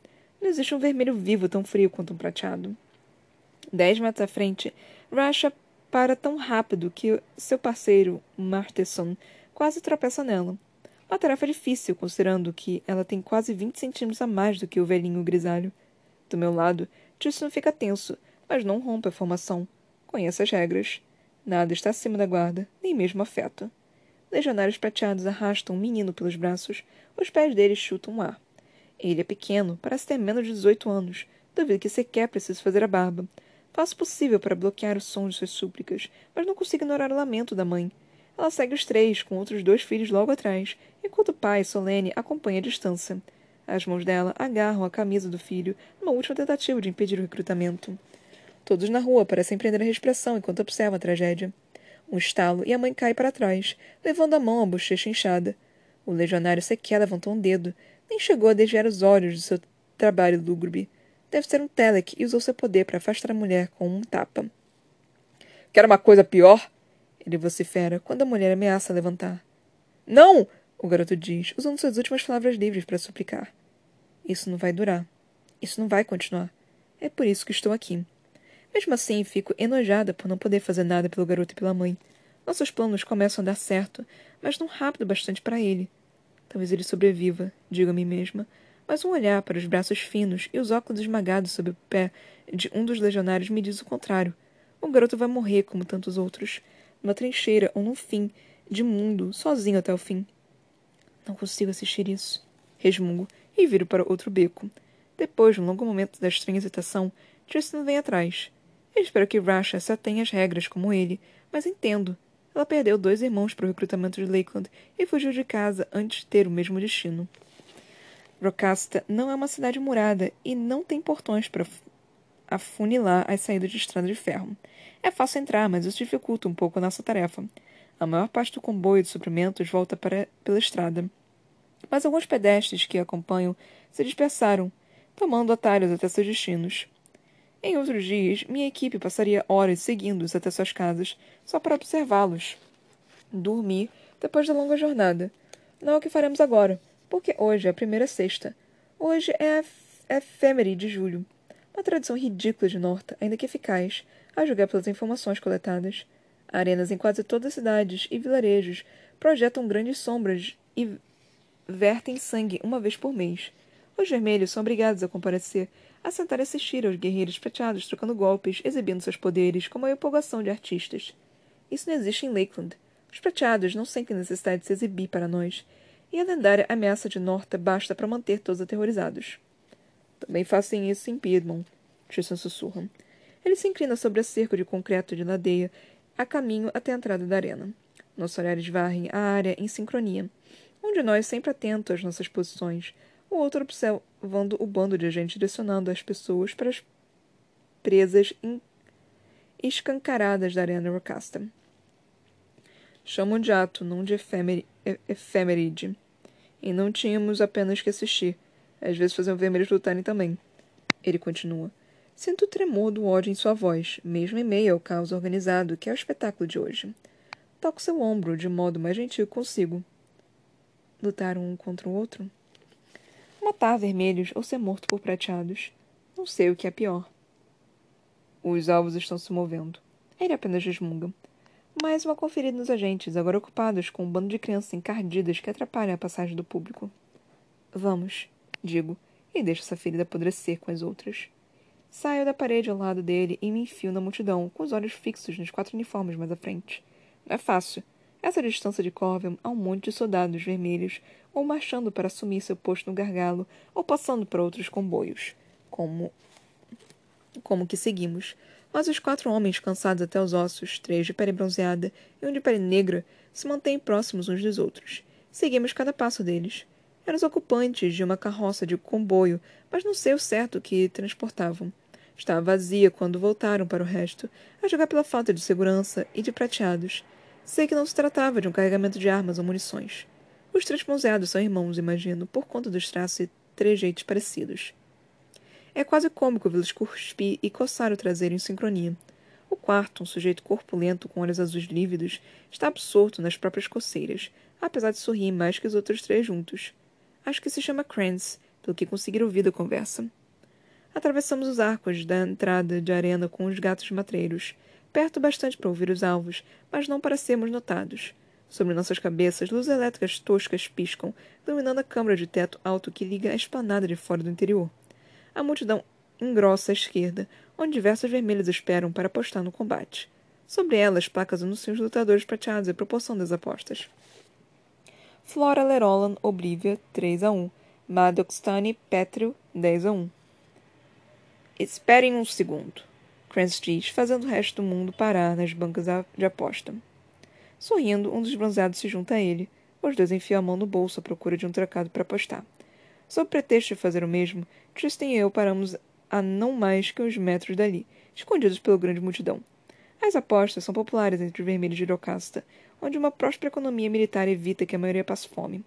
Não existe um vermelho vivo tão frio quanto um prateado. Dez metros à frente, Rasha para tão rápido que seu parceiro, Marteson, quase tropeça nela. Uma tarefa difícil, considerando que ela tem quase vinte centímetros a mais do que o velhinho grisalho. Do meu lado, Tristan fica tenso, mas não rompe a formação. Conhece as regras. Nada está acima da guarda, nem mesmo afeto. Legionários prateados arrastam um menino pelos braços. Os pés dele chutam o ar. Ele é pequeno, parece ter menos de 18 anos. Duvido que sequer precise fazer a barba. Faço o possível para bloquear o som de suas súplicas, mas não consigo ignorar o lamento da mãe. Ela segue os três, com outros dois filhos logo atrás, enquanto o pai, solene, acompanha a distância. As mãos dela agarram a camisa do filho numa última tentativa de impedir o recrutamento. Todos na rua parecem prender a respiração enquanto observam a tragédia. Um estalo e a mãe cai para trás, levando a mão à bochecha inchada. O legionário sequer levantou um dedo, nem chegou a desviar os olhos do seu trabalho lúgubre. Deve ser um Telek e usou seu poder para afastar a mulher com um tapa. Quer uma coisa pior? Ele vocifera quando a mulher ameaça levantar. Não! O garoto diz, usando suas últimas palavras livres para suplicar. Isso não vai durar. Isso não vai continuar. É por isso que estou aqui. Mesmo assim, fico enojada por não poder fazer nada pelo garoto e pela mãe. Nossos planos começam a dar certo, mas não rápido bastante para ele. Talvez ele sobreviva, digo a mim mesma, mas um olhar para os braços finos e os óculos esmagados sob o pé de um dos legionários me diz o contrário. O garoto vai morrer como tantos outros, numa trincheira ou num fim de mundo, sozinho até o fim. Não consigo assistir isso. Resmungo e viro para outro beco. Depois de um longo momento da estranha hesitação, Tristan vem atrás. Espero que Rasha se atenha às regras como ele, mas entendo. Ela perdeu dois irmãos para o recrutamento de Lakeland e fugiu de casa antes de ter o mesmo destino. Rocasta não é uma cidade murada e não tem portões para afunilar as saídas de estrada de ferro. É fácil entrar, mas isso dificulta um pouco a nossa tarefa. A maior parte do comboio de suprimentos volta para, pela estrada. Mas alguns pedestres que acompanham se dispersaram, tomando atalhos até seus destinos. Em outros dias, minha equipe passaria horas seguindo-os até suas casas, só para observá-los. Dormir depois da longa jornada. Não é o que faremos agora, porque hoje é a primeira sexta. Hoje é a efêmere de julho. Uma tradição ridícula de Norta, ainda que eficaz, a julgar pelas informações coletadas. Arenas em quase todas as cidades e vilarejos projetam grandes sombras e vertem sangue uma vez por mês. Os vermelhos são obrigados a comparecer, a sentar e assistir aos guerreiros prateados trocando golpes, exibindo seus poderes como a empolgação de artistas. Isso não existe em Lakeland. Os prateados não sentem necessidade de se exibir para nós, e a lendária ameaça de Norta basta para manter todos aterrorizados. Também fazem isso em Piedmont, Tristan sussurra. Ele se inclina sobre a cerca de concreto de ladeia, a caminho até a entrada da arena. Nossos olhares varrem a área em sincronia. Um de nós sempre atento às nossas posições, o outro observando o bando de agentes direcionando as pessoas para as presas escancaradas da arena Rocasta. Chamam de ato, não de efemeride. E não tínhamos apenas que assistir. Às vezes faziam vermelhos lutarem também. Ele continua. Sinto o tremor do ódio em sua voz, mesmo em meio ao caos organizado que é o espetáculo de hoje. Toco seu ombro de modo mais gentil consigo. Lutaram um contra o outro? Matar vermelhos ou ser morto por prateados. Não sei o que é pior. Os alvos estão se movendo. Ele apenas resmunga. Mais uma conferida nos agentes, agora ocupados com um bando de crianças encardidas que atrapalham a passagem do público. Vamos, digo, e deixo essa ferida apodrecer com as outras. Saio da parede ao lado dele e me enfio na multidão, com os olhos fixos nos quatro uniformes mais à frente. Não é fácil. Essa distância de Corvium há um monte de soldados vermelhos, ou marchando para assumir seu posto no gargalo, ou passando para outros comboios. Como. Como que seguimos. Mas os quatro homens, cansados até os ossos, três de pele bronzeada e um de pele negra, se mantêm próximos uns dos outros. Seguimos cada passo deles. Eram os ocupantes de uma carroça de comboio, mas não sei o certo que transportavam. Estava vazia quando voltaram para o resto, a jogar pela falta de segurança e de prateados. Sei que não se tratava de um carregamento de armas ou munições. Os três bronzeados são irmãos, imagino, por conta dos traços e trejeitos parecidos. É quase cômico vê-los cuspir e coçar o traseiro em sincronia. O quarto, um sujeito corpulento com olhos azuis lívidos, está absorto nas próprias coceiras, apesar de sorrir mais que os outros três juntos. Acho que se chama Krantz, pelo que consegui ouvir da conversa. Atravessamos os arcos da entrada de arena com os gatos matreiros, perto bastante para ouvir os alvos, mas não para sermos notados. Sobre nossas cabeças, luzes elétricas toscas piscam, iluminando a câmara de teto alto que liga a esplanada de fora do interior. A multidão engrossa à esquerda, onde diversos vermelhos esperam para apostar no combate. Sobre elas, placas anunciam os lutadores prateados e a proporção das apostas. Flora Lerolan Oblivia 3 a 1. Maddox Tani Petrio 10 a 1. Esperem um segundo, Krantz diz, fazendo o resto do mundo parar nas bancas de aposta. Sorrindo, um dos bronzeados se junta a ele. Os dois enfiam a mão no bolso à procura de um trocado para apostar. Sob pretexto de fazer o mesmo, Tristan e eu paramos a não mais que uns metros dali, escondidos pela grande multidão. As apostas são populares entre os vermelhos de Irocasta, onde uma próspera economia militar evita que a maioria passe fome.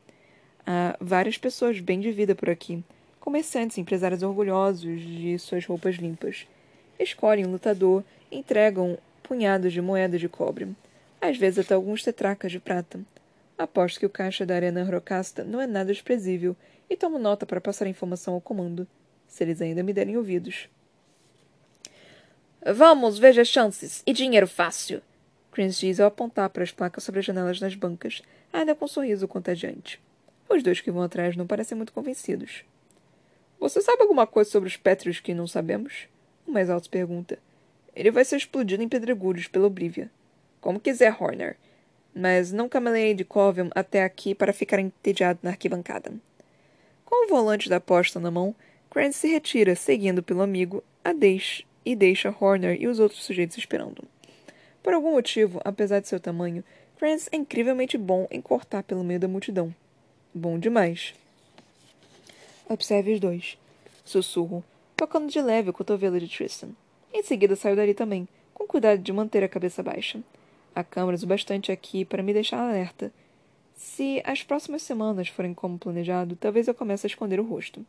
Há várias pessoas bem de vida por aqui, comerciantes e empresários orgulhosos de suas roupas limpas. Escolhem um lutador entregam punhados de moedas de cobre, às vezes até alguns tetracas de prata. Aposto que o caixa da Arena Rocasta não é nada desprezível e tomo nota para passar a informação ao comando, se eles ainda me derem ouvidos. Vamos, veja chances e dinheiro fácil. Chris diz ao apontar para as placas sobre as janelas das bancas, ainda com um sorriso contagiante. Os dois que vão atrás não parecem muito convencidos. Você sabe alguma coisa sobre os Pétreos que não sabemos? O mais alto pergunta. Ele vai ser explodido em pedregulhos pela Oblivia. Como quiser, Horner. Mas não cameleei de Covium até aqui para ficar entediado na arquibancada. Com o volante da aposta na mão, Grant se retira, seguindo pelo amigo, a deixa, e deixa Horner e os outros sujeitos esperando. Por algum motivo, apesar de seu tamanho, Grant é incrivelmente bom em cortar pelo meio da multidão. Bom demais. Observe os dois. Sussurro, tocando de leve o cotovelo de Tristan. Em seguida saio dali também, com cuidado de manter a cabeça baixa. Há câmeras o bastante aqui para me deixar alerta, se as próximas semanas forem como planejado, talvez eu comece a esconder o rosto.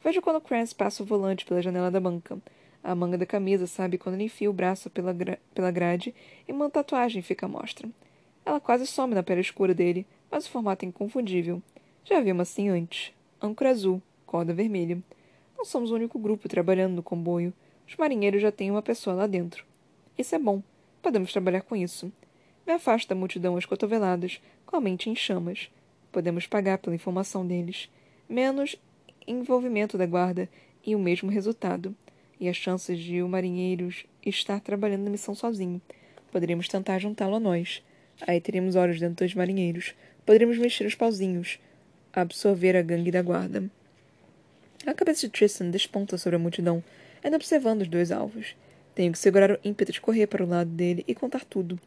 Vejo quando Krantz passa o volante pela janela da banca. A manga da camisa sabe quando ele enfia o braço pela, gra pela grade e uma tatuagem fica à mostra. Ela quase some na pele escura dele, mas o formato é inconfundível. Já vi uma assim antes. Âncora azul, corda vermelha. Não somos o único grupo trabalhando no comboio. Os marinheiros já têm uma pessoa lá dentro. Isso é bom. Podemos trabalhar com isso. Me afasta da multidão às cotoveladas, com a mente em chamas. Podemos pagar pela informação deles. Menos envolvimento da guarda e o mesmo resultado. E as chances de o marinheiro estar trabalhando na missão sozinho. Poderíamos tentar juntá-lo a nós. Aí teríamos olhos dentro dos marinheiros. Poderíamos mexer os pauzinhos. Absorver a gangue da guarda. A cabeça de Tristan desponta sobre a multidão, ainda observando os dois alvos. Tenho que segurar o ímpeto de correr para o lado dele e contar tudo.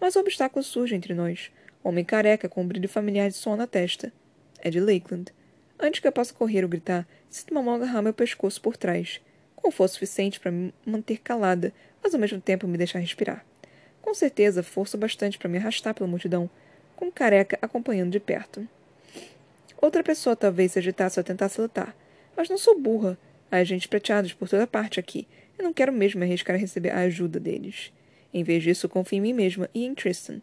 Mas o obstáculo surge entre nós. Homem careca com um brilho familiar de som na testa. É de Lakeland. Antes que eu possa correr ou gritar, sinto uma mão agarrar meu pescoço por trás. Com força suficiente para me manter calada, mas ao mesmo tempo me deixar respirar. Com certeza, força bastante para me arrastar pela multidão, com careca acompanhando de perto. Outra pessoa talvez se agitasse ou tentasse lutar, mas não sou burra. Há agentes prateados por toda parte aqui. e não quero mesmo arriscar a receber a ajuda deles. Em vez disso, confio em mim mesma e em Tristan.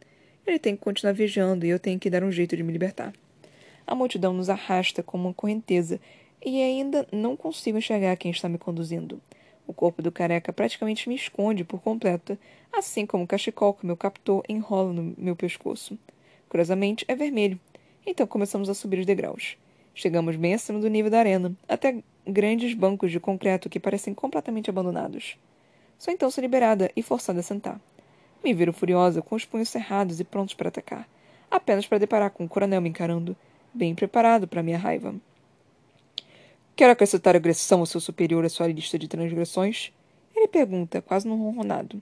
Ele tem que continuar vigiando e eu tenho que dar um jeito de me libertar. A multidão nos arrasta como uma correnteza e ainda não consigo enxergar quem está me conduzindo. O corpo do careca praticamente me esconde por completo, assim como o cachecol que meu captor enrola no meu pescoço. Curiosamente, é vermelho. Então começamos a subir os degraus. Chegamos bem acima do nível da arena, até grandes bancos de concreto que parecem completamente abandonados. Sou então sou liberada e forçada a sentar. Me viro furiosa, com os punhos cerrados e prontos para atacar, apenas para deparar com o coronel me encarando, bem preparado para minha raiva. Quer acrescentar agressão ao seu superior à sua lista de transgressões? Ele pergunta, quase num ronronado.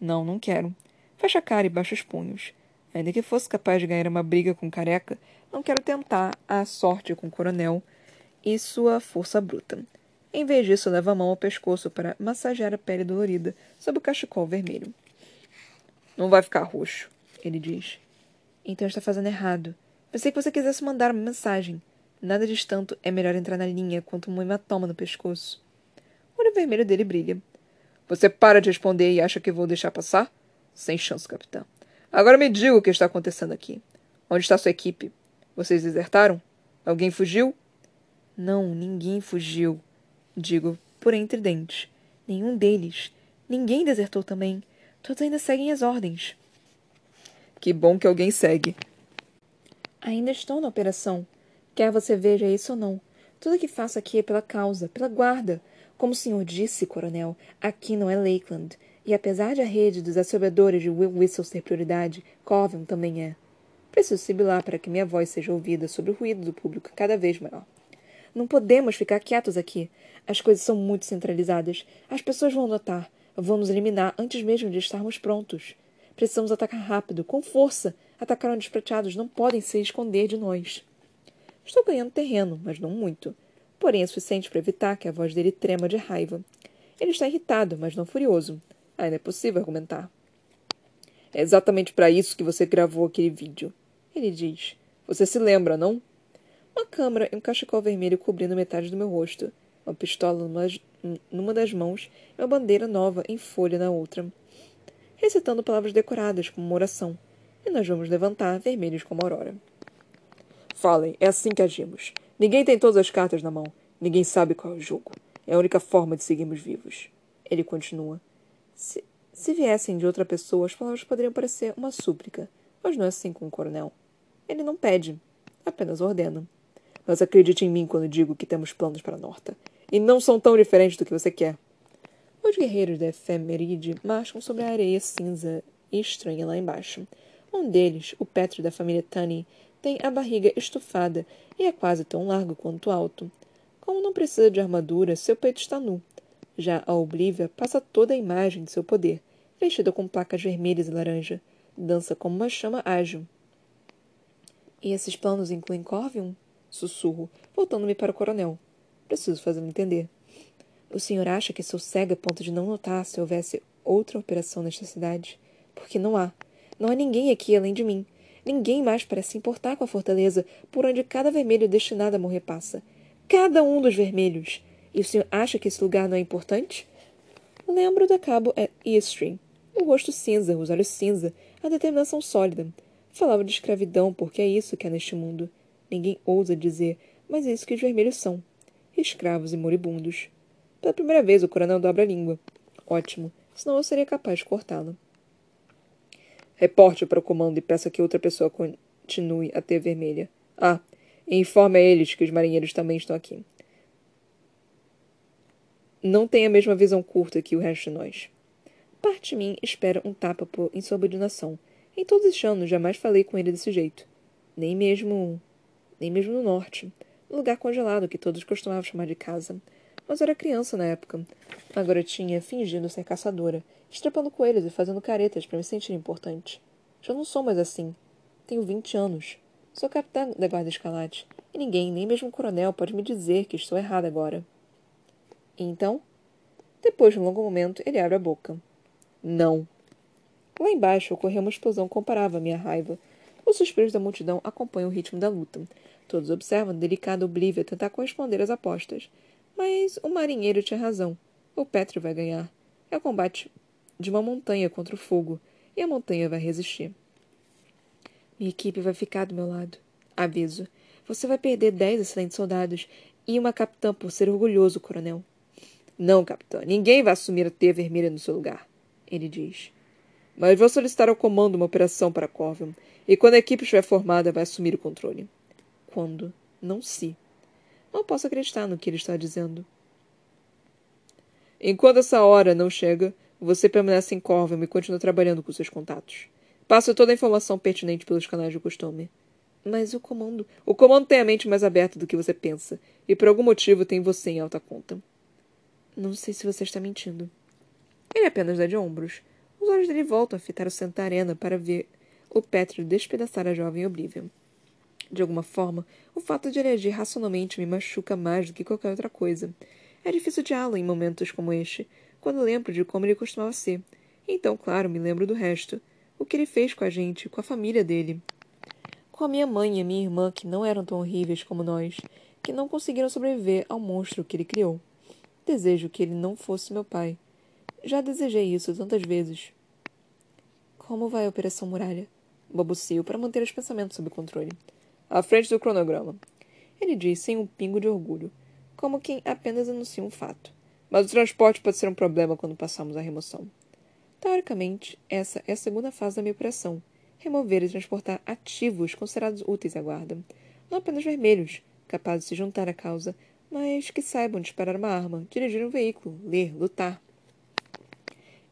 Não, não quero. Fecha a cara e baixa os punhos. Ainda que fosse capaz de ganhar uma briga com careca, não quero tentar a sorte com o coronel e sua força bruta. Em vez disso, leva a mão ao pescoço para massagear a pele dolorida sob o cachecol vermelho. Não vai ficar roxo, ele diz. Então está fazendo errado. Pensei que você quisesse mandar uma mensagem. Nada de tanto é melhor entrar na linha quanto um hematoma no pescoço. O olho vermelho dele brilha. Você para de responder e acha que vou deixar passar? Sem chance, capitão. Agora me diga o que está acontecendo aqui. Onde está sua equipe? Vocês desertaram? Alguém fugiu? Não, ninguém fugiu. Digo por entre dentes. Nenhum deles. Ninguém desertou também. Todos ainda seguem as ordens. Que bom que alguém segue. Ainda estou na operação. Quer você veja isso ou não. Tudo o que faço aqui é pela causa, pela guarda. Como o senhor disse, coronel, aqui não é Lakeland. E apesar de a rede dos assobiadores de Will Whistle ser prioridade, Corvion também é. Preciso sibilar para que minha voz seja ouvida sobre o ruído do público cada vez maior. Não podemos ficar quietos aqui. As coisas são muito centralizadas. As pessoas vão notar. Vão nos eliminar antes mesmo de estarmos prontos. Precisamos atacar rápido, com força, Atacaram os prateados não podem se esconder de nós. Estou ganhando terreno, mas não muito. Porém, é suficiente para evitar que a voz dele trema de raiva. Ele está irritado, mas não furioso. Ainda é possível argumentar. É exatamente para isso que você gravou aquele vídeo. Ele diz. Você se lembra, não? Uma câmera e um cachecol vermelho cobrindo metade do meu rosto. Uma pistola numa, numa das mãos e uma bandeira nova em folha na outra. Recitando palavras decoradas como uma oração e nós vamos levantar vermelhos como aurora. Falem, é assim que agimos. Ninguém tem todas as cartas na mão. Ninguém sabe qual é o jogo. É a única forma de seguirmos vivos. Ele continua. Se, se viessem de outra pessoa, as palavras poderiam parecer uma súplica, mas não é assim com o coronel. Ele não pede, apenas ordena. Mas acredite em mim quando digo que temos planos para Norta. E não são tão diferentes do que você quer. Os guerreiros da efemeride marcham sobre a areia cinza e estranha lá embaixo, um deles, o Petro da família Tunney, tem a barriga estufada e é quase tão largo quanto alto. Como não precisa de armadura, seu peito está nu. Já a Oblívia passa toda a imagem de seu poder, vestida com placas vermelhas e laranja. Dança como uma chama ágil. E esses planos incluem Corvium? Sussurro, voltando-me para o coronel. Preciso fazê-lo entender. O senhor acha que sou cega a ponto de não notar se houvesse outra operação nesta cidade? Porque não há. Não há ninguém aqui além de mim. Ninguém mais parece se importar com a fortaleza por onde cada vermelho destinado a morrer passa. Cada um dos vermelhos. E o senhor acha que esse lugar não é importante? Lembro da cabo Eastring. O rosto cinza, os olhos cinza, a determinação sólida. Falava de escravidão porque é isso que há neste mundo. Ninguém ousa dizer, mas é isso que os vermelhos são. Escravos e moribundos. Pela primeira vez o coronel dobra a língua. Ótimo, senão eu seria capaz de cortá-la. Reporte para o comando e peça que outra pessoa continue a ter vermelha. Ah, e informe a eles que os marinheiros também estão aqui. Não tem a mesma visão curta que o resto de nós. Parte de mim espera um tapa por insubordinação. Em todos estes anos jamais falei com ele desse jeito. Nem mesmo. nem mesmo no norte. No lugar congelado que todos costumavam chamar de casa. Mas eu era criança na época. A garotinha fingindo ser caçadora, estrepando coelhos e fazendo caretas para me sentir importante. Já não sou mais assim. Tenho vinte anos. Sou capitã da Guarda Escalate, e ninguém, nem mesmo o coronel, pode me dizer que estou errada agora. E então? Depois de um longo momento, ele abre a boca. Não. Lá embaixo ocorreu uma explosão comparável à minha raiva. Os suspiros da multidão acompanham o ritmo da luta. Todos observam delicada Oblívia tentar corresponder às apostas. Mas o marinheiro tinha razão. O Petro vai ganhar. É o combate de uma montanha contra o fogo, e a montanha vai resistir. Minha equipe vai ficar do meu lado. Aviso. Você vai perder dez excelentes soldados e uma capitã por ser orgulhoso, coronel. Não, capitã. Ninguém vai assumir a teia vermelha no seu lugar. Ele diz. Mas vou solicitar ao comando uma operação para Corvin. E quando a equipe estiver formada, vai assumir o controle. Quando? Não se. Não posso acreditar no que ele está dizendo. Enquanto essa hora não chega, você permanece em Corvin e continua trabalhando com seus contatos. Passo toda a informação pertinente pelos canais de costume. Mas o comando. O comando tem a mente mais aberta do que você pensa, e por algum motivo tem você em alta conta. Não sei se você está mentindo. Ele apenas dá de ombros. Os olhos dele voltam a fitar o Santa Arena para ver o Petro despedaçar a jovem Oblivion. De alguma forma, o fato de ele agir racionalmente me machuca mais do que qualquer outra coisa. É difícil odiá-lo em momentos como este, quando lembro de como ele costumava ser. Então, claro, me lembro do resto o que ele fez com a gente, com a família dele. Com a minha mãe e a minha irmã, que não eram tão horríveis como nós, que não conseguiram sobreviver ao monstro que ele criou. Desejo que ele não fosse meu pai. Já desejei isso tantas vezes. Como vai a Operação Muralha? Balbucio para manter os pensamentos sob controle. À frente do cronograma. Ele diz sem um pingo de orgulho, como quem apenas anuncia um fato. Mas o transporte pode ser um problema quando passarmos a remoção. Teoricamente, essa é a segunda fase da minha operação: remover e transportar ativos considerados úteis à guarda. Não apenas vermelhos, capazes de se juntar à causa, mas que saibam disparar uma arma, dirigir um veículo, ler, lutar.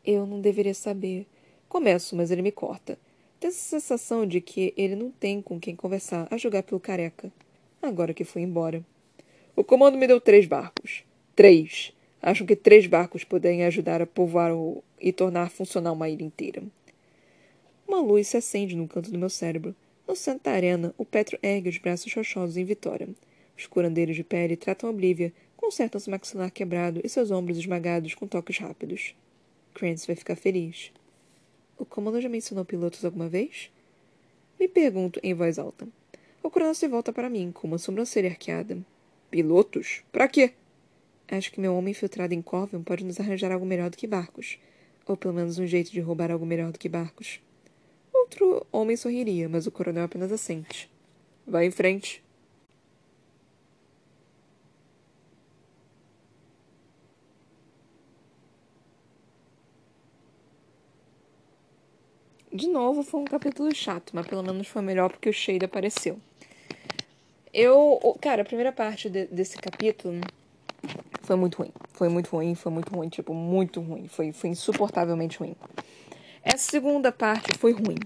Eu não deveria saber. Começo, mas ele me corta. Tenho essa sensação de que ele não tem com quem conversar, a julgar pelo careca. Agora que foi embora. O comando me deu três barcos. Três. Acham que três barcos podem ajudar a povoar o... e tornar funcional uma ilha inteira. Uma luz se acende no canto do meu cérebro. No centro da arena, o Petro ergue os braços rochosos em vitória. Os curandeiros de pele tratam a Oblívia, consertam seu maxilar quebrado e seus ombros esmagados com toques rápidos. Krantz vai ficar feliz. O comando já mencionou pilotos alguma vez? Me pergunto em voz alta. O coronel se volta para mim, com uma sobrancelha arqueada. Pilotos? Para quê? Acho que meu homem infiltrado em Corvin pode nos arranjar algo melhor do que barcos. Ou pelo menos um jeito de roubar algo melhor do que barcos. Outro homem sorriria, mas o coronel apenas assente. Vai em frente. De novo, foi um capítulo chato, mas pelo menos foi melhor porque o Shade apareceu. Eu. Cara, a primeira parte de, desse capítulo foi muito ruim. Foi muito ruim, foi muito ruim, tipo, muito ruim. Foi, foi insuportavelmente ruim. Essa segunda parte foi ruim,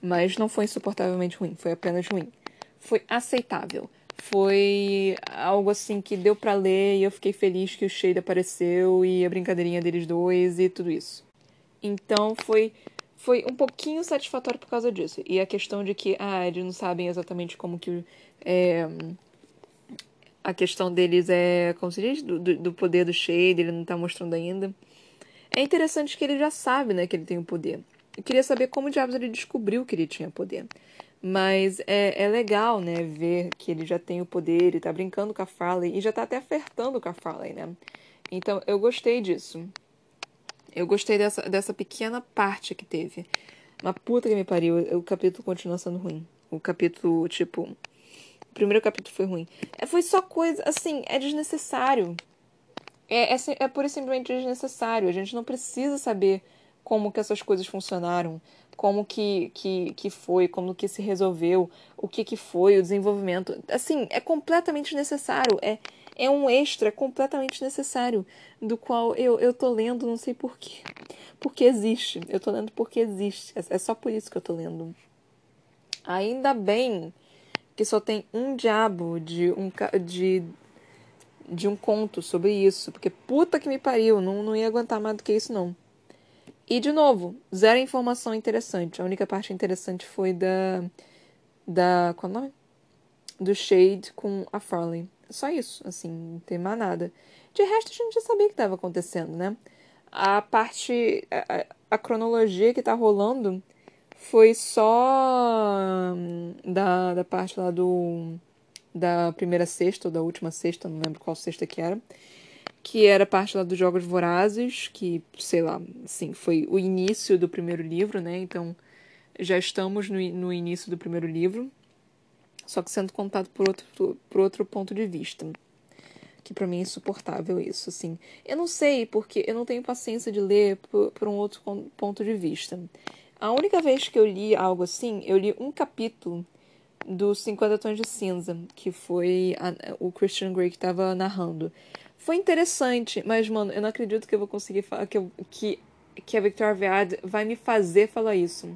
mas não foi insuportavelmente ruim, foi apenas ruim. Foi aceitável. Foi algo assim que deu para ler e eu fiquei feliz que o Shade apareceu e a brincadeirinha deles dois e tudo isso. Então foi foi um pouquinho satisfatório por causa disso. E a questão de que, ah, eles não sabem exatamente como que é, a questão deles é, como se diz, do, do poder do Shade, ele não tá mostrando ainda. É interessante que ele já sabe, né, que ele tem o poder. Eu queria saber como diabos ele descobriu que ele tinha poder. Mas é, é legal, né, ver que ele já tem o poder, ele tá brincando com a Farley e já tá até acertando com a Farley, né? Então eu gostei disso. Eu gostei dessa, dessa pequena parte que teve. Uma puta que me pariu, o capítulo continua sendo ruim. O capítulo, tipo. O primeiro capítulo foi ruim. É, foi só coisa. Assim, é desnecessário. É, é, é pura e simplesmente desnecessário. A gente não precisa saber como que essas coisas funcionaram, como que, que, que foi, como que se resolveu, o que que foi o desenvolvimento. Assim, é completamente necessário. É, é um extra completamente necessário, do qual eu, eu tô lendo, não sei porquê. Porque existe. Eu tô lendo porque existe. É, é só por isso que eu tô lendo. Ainda bem que só tem um diabo de um, de, de um conto sobre isso. Porque puta que me pariu, não, não ia aguentar mais do que isso, não. E, de novo, zero informação interessante. A única parte interessante foi da. Da. Qual é o nome? Do Shade com a Farley. Só isso, assim, não tem mais nada. De resto, a gente já sabia o que estava acontecendo, né? A parte. A, a, cronologia que tá rolando foi só. Hum, da, da parte lá do. Da primeira sexta ou da última sexta, não lembro qual sexta que era que era parte lá dos Jogos Vorazes, que, sei lá, assim, foi o início do primeiro livro, né? Então, já estamos no, no início do primeiro livro, só que sendo contado por outro, por outro ponto de vista. Que para mim é insuportável isso, assim. Eu não sei, porque eu não tenho paciência de ler por, por um outro ponto de vista. A única vez que eu li algo assim, eu li um capítulo dos 50 Tons de Cinza, que foi a, o Christian Grey que estava narrando. Foi interessante, mas, mano, eu não acredito que eu vou conseguir falar que, eu, que, que a Victoria Vead vai me fazer falar isso.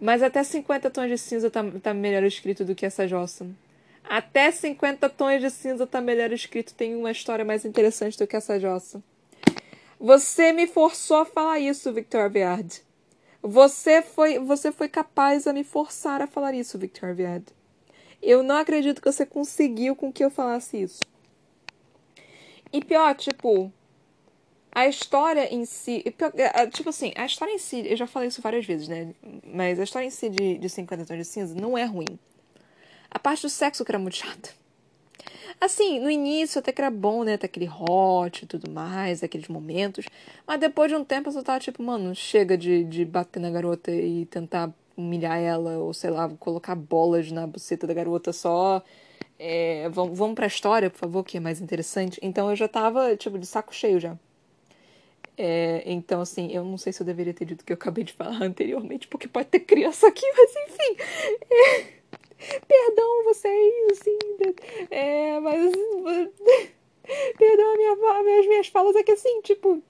Mas até 50 tons de cinza tá, tá melhor escrito do que essa jossa. Até 50 tons de cinza tá melhor escrito, tem uma história mais interessante do que essa jossa. Você me forçou a falar isso, Victor Viard. Você foi, você foi capaz a me forçar a falar isso, Victor Viard. Eu não acredito que você conseguiu com que eu falasse isso. E pior, tipo, a história em si. É, tipo assim, a história em si, eu já falei isso várias vezes, né? Mas a história em si de, de 50 Tons de Cinza não é ruim. A parte do sexo que era muito chata. Assim, no início até que era bom, né? Até aquele hot e tudo mais, aqueles momentos. Mas depois de um tempo eu só tava tipo, mano, chega de, de bater na garota e tentar humilhar ela, ou sei lá, colocar bolas na buceta da garota só é, vamos, vamos pra história, por favor, que é mais interessante. Então eu já tava, tipo, de saco cheio já. É, então, assim, eu não sei se eu deveria ter dito o que eu acabei de falar anteriormente, porque pode ter criança aqui, mas enfim. É, perdão vocês, assim. É, mas. Perdão a minha, minhas, minhas falas, é que assim, tipo.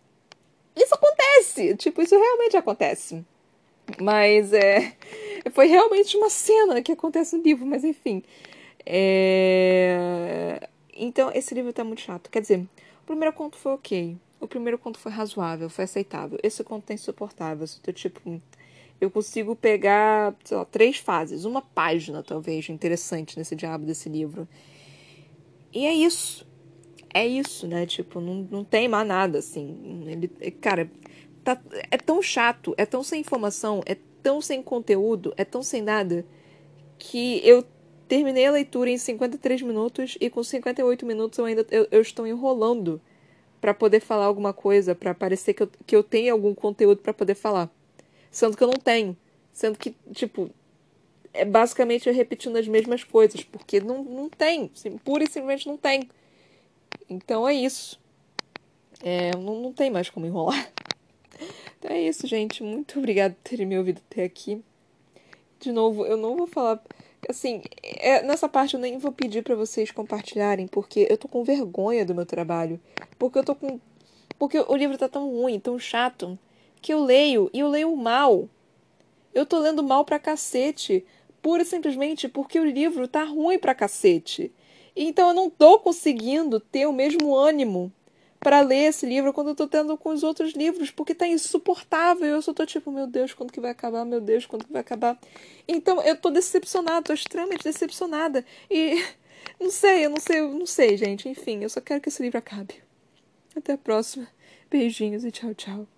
Isso acontece! Tipo, isso realmente acontece. Mas é. Foi realmente uma cena que acontece no livro, mas enfim. É... Então, esse livro tá muito chato. Quer dizer, o primeiro conto foi ok. O primeiro conto foi razoável, foi aceitável. Esse conto tá insuportável. Eu tô, tipo, eu consigo pegar, sei lá, três fases, uma página, talvez, interessante nesse diabo desse livro. E é isso. É isso, né? Tipo, não, não tem mais nada, assim. Ele, cara, tá, é tão chato, é tão sem informação, é tão sem conteúdo, é tão sem nada, que eu Terminei a leitura em 53 minutos e com 58 minutos eu ainda eu, eu estou enrolando para poder falar alguma coisa, para parecer que eu, que eu tenho algum conteúdo para poder falar. Sendo que eu não tenho. Sendo que, tipo, é basicamente eu repetindo as mesmas coisas, porque não, não tem. Pura e simplesmente não tem. Então é isso. É, não, não tem mais como enrolar. Então é isso, gente. Muito obrigada por terem me ouvido até aqui. De novo, eu não vou falar assim, é, nessa parte eu nem vou pedir para vocês compartilharem, porque eu tô com vergonha do meu trabalho. Porque eu tô com. Porque o livro tá tão ruim, tão chato, que eu leio e eu leio mal. Eu tô lendo mal pra cacete. Pura e simplesmente porque o livro tá ruim pra cacete. Então eu não tô conseguindo ter o mesmo ânimo para ler esse livro quando eu tô tendo com os outros livros, porque tá insuportável. Eu só tô tipo, meu Deus, quando que vai acabar? Meu Deus, quando que vai acabar? Então eu tô decepcionada, tô extremamente decepcionada. E não sei, eu não sei, eu não sei, gente. Enfim, eu só quero que esse livro acabe. Até a próxima. Beijinhos e tchau, tchau.